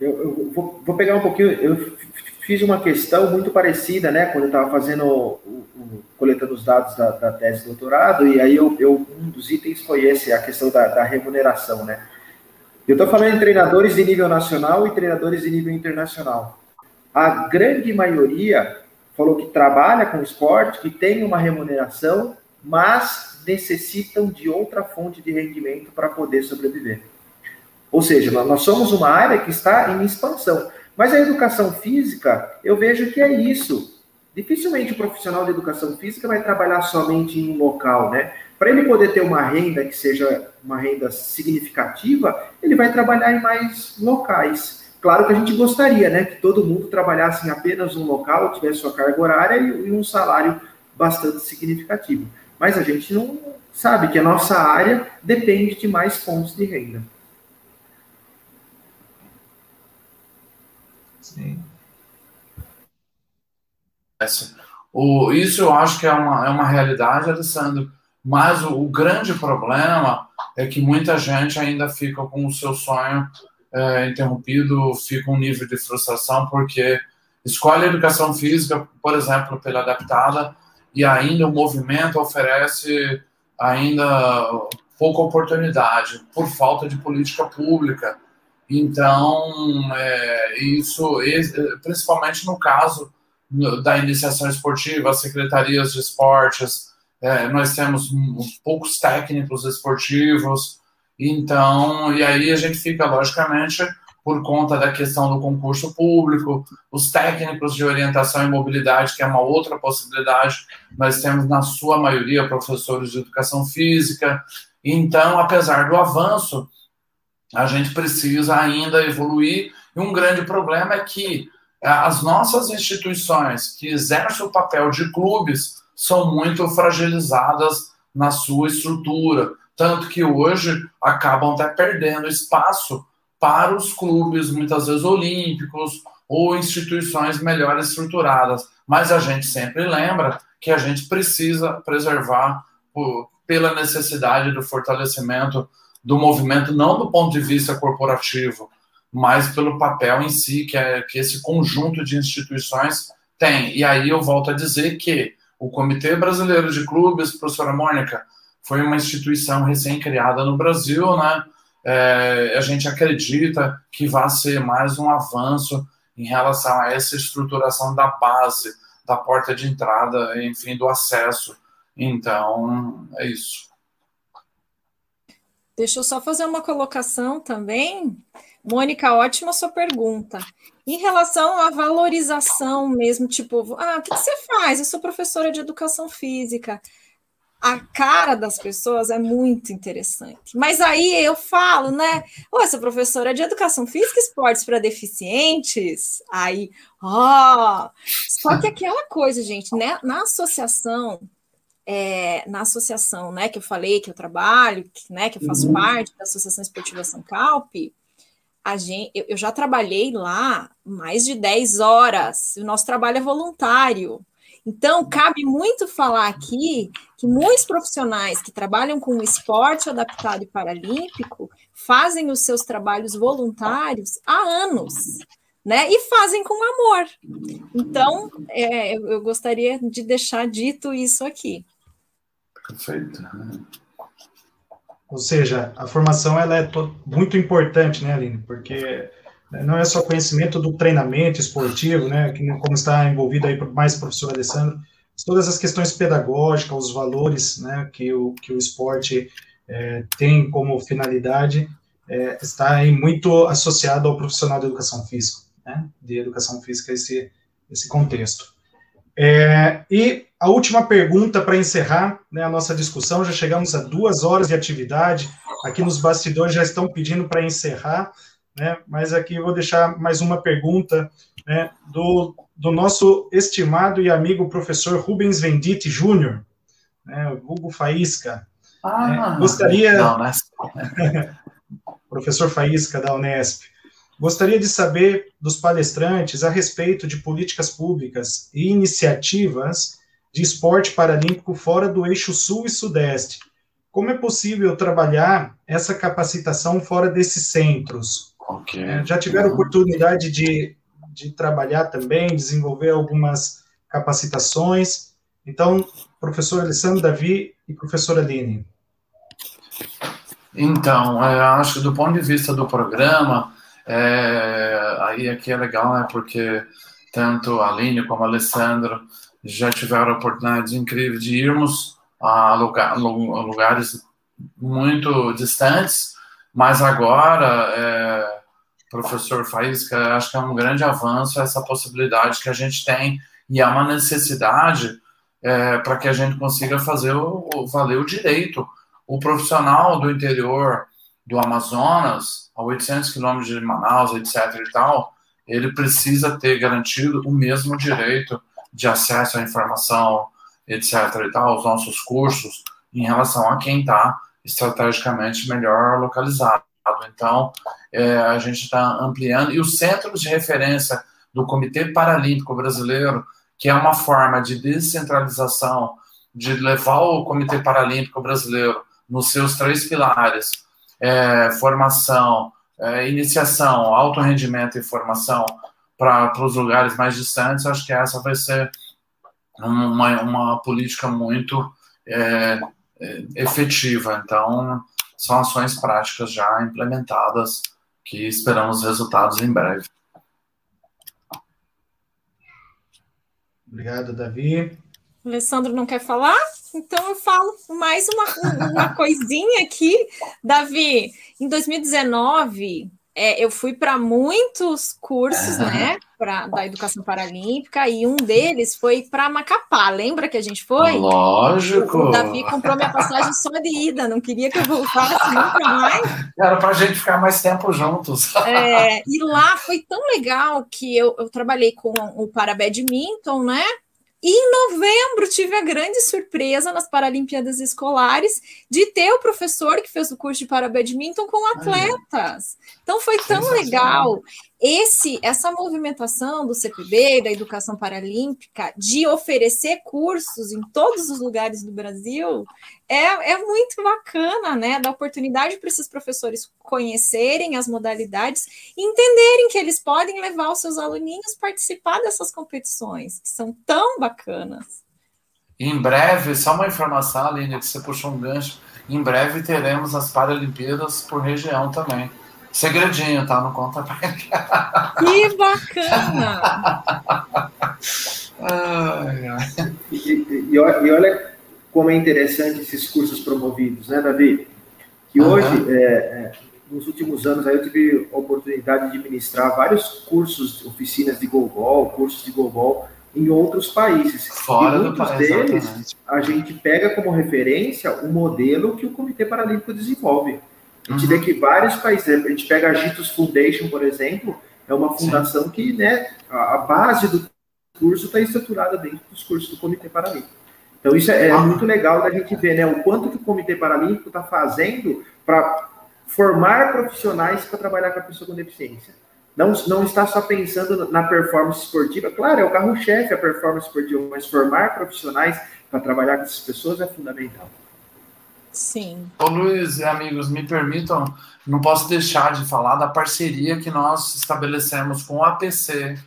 eu, eu vou, vou, pegar um pouquinho. Eu fiz uma questão muito parecida, né? Quando eu estava fazendo, o, o, coletando os dados da, da, tese de doutorado, e aí eu, eu, um dos itens foi esse, a questão da, da remuneração, né? Eu estou falando em treinadores de nível nacional e treinadores de nível internacional. a grande maioria falou que trabalha com esporte, que tem uma remuneração, mas necessitam de outra fonte de rendimento para poder sobreviver. Ou seja, nós somos uma área que está em expansão. Mas a educação física, eu vejo que é isso. Dificilmente o profissional de educação física vai trabalhar somente em um local, né? Para ele poder ter uma renda que seja uma renda significativa, ele vai trabalhar em mais locais. Claro que a gente gostaria, né, que todo mundo trabalhasse em apenas um local, tivesse sua carga horária e, um salário bastante significativo. Mas a gente não sabe que a nossa área depende de mais fontes de renda. Sim. O, isso eu acho que é uma, é uma realidade, Alessandro, mas o, o grande problema é que muita gente ainda fica com o seu sonho é, interrompido, fica um nível de frustração, porque escolhe a educação física, por exemplo, pela adaptada, e ainda o movimento oferece ainda pouca oportunidade por falta de política pública. Então, é, isso, principalmente no caso da iniciação esportiva, as secretarias de esportes, é, nós temos poucos técnicos esportivos, então, e aí a gente fica, logicamente, por conta da questão do concurso público, os técnicos de orientação e mobilidade, que é uma outra possibilidade, nós temos, na sua maioria, professores de educação física. Então, apesar do avanço, a gente precisa ainda evoluir. E um grande problema é que é, as nossas instituições que exercem o papel de clubes são muito fragilizadas na sua estrutura, tanto que hoje acabam até perdendo espaço para os clubes, muitas vezes olímpicos ou instituições melhor estruturadas. Mas a gente sempre lembra que a gente precisa preservar por, pela necessidade do fortalecimento do movimento, não do ponto de vista corporativo, mas pelo papel em si que, é, que esse conjunto de instituições tem. E aí eu volto a dizer que o Comitê Brasileiro de Clubes, professora Mônica, foi uma instituição recém-criada no Brasil, né? É, a gente acredita que vai ser mais um avanço em relação a essa estruturação da base, da porta de entrada, enfim, do acesso. Então, é isso. Deixa eu só fazer uma colocação também. Mônica, ótima sua pergunta. Em relação à valorização mesmo, tipo, ah, o que você faz? Eu sou professora de educação física. A cara das pessoas é muito interessante. Mas aí eu falo, né? Ô, essa professora de educação física e esportes para deficientes. Aí, ó. Só que aquela coisa, gente, né? Na associação, é, na associação, né, que eu falei que eu trabalho, que, né, que eu faço uhum. parte da Associação Esportiva São Calpe, a gente, eu, eu já trabalhei lá mais de 10 horas, o nosso trabalho é voluntário. Então, cabe muito falar aqui que muitos profissionais que trabalham com o esporte adaptado e paralímpico fazem os seus trabalhos voluntários há anos, né? E fazem com amor. Então, é, eu gostaria de deixar dito isso aqui. Perfeito. Ou seja, a formação ela é muito importante, né, Aline? Porque não é só conhecimento do treinamento esportivo, né, como está envolvido aí mais o professor Alessandro, todas as questões pedagógicas, os valores, né, que o, que o esporte é, tem como finalidade, é, está aí muito associado ao profissional de educação física, né, de educação física, esse, esse contexto. É, e a última pergunta para encerrar né, a nossa discussão, já chegamos a duas horas de atividade, aqui nos bastidores já estão pedindo para encerrar, né, mas aqui eu vou deixar mais uma pergunta né, do, do nosso estimado e amigo professor Rubens Venditti Júnior, né, Hugo Faísca. Ah, né, gostaria... Não, né? [laughs] professor Faísca da Unesp. Gostaria de saber dos palestrantes a respeito de políticas públicas e iniciativas de esporte paralímpico fora do eixo sul e sudeste. Como é possível trabalhar essa capacitação fora desses centros? Okay. É, já tiveram oportunidade de, de trabalhar também, desenvolver algumas capacitações. Então, professor Alessandro Davi e professora Aline. Então, eu acho que do ponto de vista do programa, é, aí aqui é legal, né? Porque tanto a Aline como a Alessandro já tiveram a oportunidade incrível de irmos a, lugar, a lugares muito distantes, mas agora, é, professor Faísca, acho que é um grande avanço essa possibilidade que a gente tem e é uma necessidade é, para que a gente consiga fazer o, o, valer o direito. O profissional do interior do Amazonas, a 800 quilômetros de Manaus, etc. e tal, ele precisa ter garantido o mesmo direito de acesso à informação, etc. e tal, os nossos cursos, em relação a quem está estrategicamente melhor localizado. Então, é, a gente está ampliando. E os centros de referência do Comitê Paralímpico Brasileiro, que é uma forma de descentralização, de levar o Comitê Paralímpico Brasileiro nos seus três pilares, é, formação, é, iniciação, alto rendimento e formação para os lugares mais distantes, acho que essa vai ser uma, uma política muito é, é, efetiva. Então, são ações práticas já implementadas que esperamos resultados em breve. Obrigado, Davi. Alessandro não quer falar? Então eu falo mais uma, uma coisinha aqui. Davi, em 2019, é, eu fui para muitos cursos, né, pra, da educação paralímpica, e um deles foi para Macapá. Lembra que a gente foi? Lógico. O Davi comprou minha passagem só de ida, não queria que eu voltasse nunca mais. Era para a gente ficar mais tempo juntos. É, e lá foi tão legal que eu, eu trabalhei com o para badminton, né? E em novembro tive a grande surpresa nas Paralimpíadas Escolares de ter o professor que fez o curso de para badminton com atletas. Então foi tão legal esse essa movimentação do CPB, da educação paralímpica, de oferecer cursos em todos os lugares do Brasil, é, é muito bacana, né? Dar oportunidade para esses professores conhecerem as modalidades e entenderem que eles podem levar os seus aluninhos participar dessas competições, que são tão bacanas. Em breve, só uma informação, Aline, que você puxou um gancho. Em breve teremos as Paralimpíadas por região também. Segredinho, tá? Não conta pra Que bacana! ai, ai. E, e, e, olha como é interessante esses cursos promovidos, né, Davi? Que uhum. hoje, é, é, nos últimos anos, aí eu tive a oportunidade de ministrar vários cursos, oficinas de golbol, cursos de golbol em outros países. Fora e muitos do país, deles, exatamente. a gente pega como referência o modelo que o Comitê Paralímpico desenvolve. A gente uhum. vê que vários países, a gente pega a Gitos Foundation, por exemplo, é uma fundação Sim. que, né, a, base do curso está estruturada dentro dos cursos do Comitê Paralímpico. Então isso é, é ah. muito legal da gente ver, né, o quanto que o Comitê Paralímpico está fazendo para formar profissionais para trabalhar com a pessoa com deficiência. Não, não está só pensando na performance esportiva, claro, é o carro-chefe a performance esportiva, mas formar profissionais para trabalhar com essas pessoas é fundamental. Sim. Ô Luiz e amigos, me permitam, não posso deixar de falar da parceria que nós estabelecemos com o APC,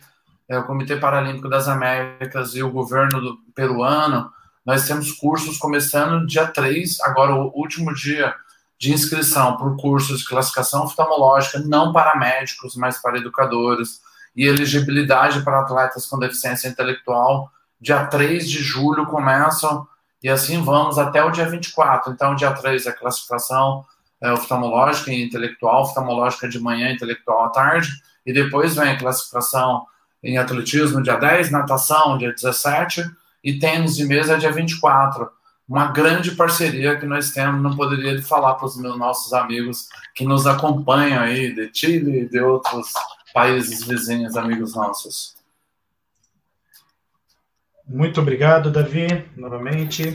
é, o Comitê Paralímpico das Américas e o governo do peruano. Nós temos cursos começando dia 3, agora o último dia de inscrição por cursos de classificação oftalmológica, não para médicos, mas para educadores, e elegibilidade para atletas com deficiência intelectual. Dia 3 de julho começam e assim vamos até o dia 24. Então, dia 3 é classificação é, oftalmológica e intelectual, oftalmológica de manhã, intelectual à tarde, e depois vem a classificação em atletismo, dia 10, natação, dia 17, e tênis de mesa, dia 24. Uma grande parceria que nós temos, não poderia falar para os meus nossos amigos que nos acompanham aí, de Chile e de outros países vizinhos, amigos nossos. Muito obrigado, Davi, novamente.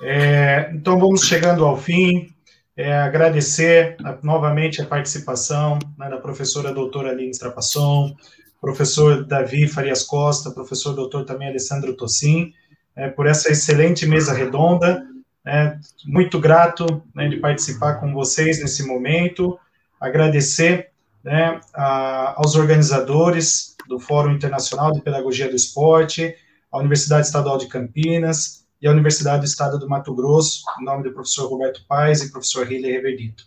É, então, vamos chegando ao fim. É, agradecer a, novamente a participação né, da professora doutora Aline Strapasson, professor Davi Farias Costa, professor doutor também Alessandro Tossin, é, por essa excelente mesa redonda. É, muito grato né, de participar com vocês nesse momento. Agradecer né, a, aos organizadores do Fórum Internacional de Pedagogia do Esporte, a Universidade Estadual de Campinas e a Universidade do Estado do Mato Grosso, em nome do professor Roberto Paes e professor Riley Reverdito.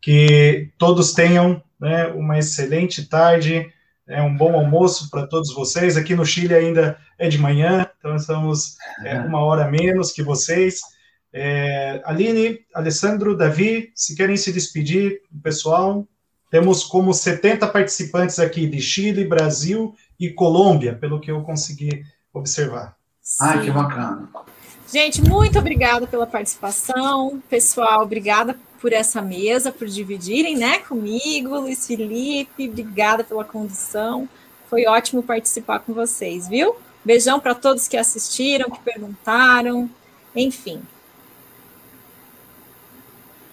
Que todos tenham né, uma excelente tarde, é um bom almoço para todos vocês. Aqui no Chile ainda é de manhã, então estamos é, uma hora menos que vocês. É, Aline, Alessandro, Davi, se querem se despedir, pessoal, temos como 70 participantes aqui de Chile, Brasil e Colômbia, pelo que eu consegui observar. Sim. Ai, que bacana. Gente, muito obrigada pela participação. Pessoal, obrigada por essa mesa, por dividirem né, comigo, Luiz Felipe, obrigada pela condução. Foi ótimo participar com vocês, viu? Beijão para todos que assistiram, que perguntaram, enfim.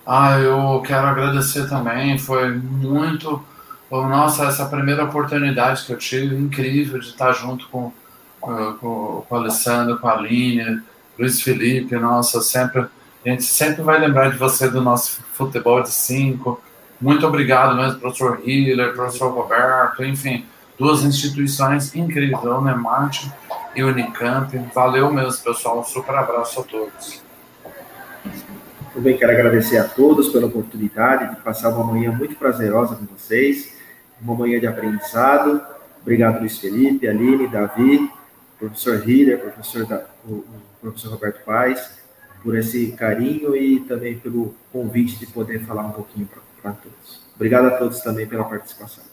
Ah, eu quero agradecer também, foi muito. Nossa, essa primeira oportunidade que eu tive, incrível de estar junto com, com, com o Alessandro, com a Aline, Luiz Felipe, nossa, sempre. A gente sempre vai lembrar de você do nosso futebol de cinco. Muito obrigado mesmo, professor Hiller, professor Roberto, enfim, duas instituições incríveis, o e Unicamp. Valeu mesmo, pessoal. Um super abraço a todos. Também quero agradecer a todos pela oportunidade de passar uma manhã muito prazerosa com vocês, uma manhã de aprendizado. Obrigado, Luiz Felipe, Aline, Davi, professor Hiller, professor, da, o, professor Roberto Paes, por esse carinho e também pelo convite de poder falar um pouquinho para todos. Obrigado a todos também pela participação.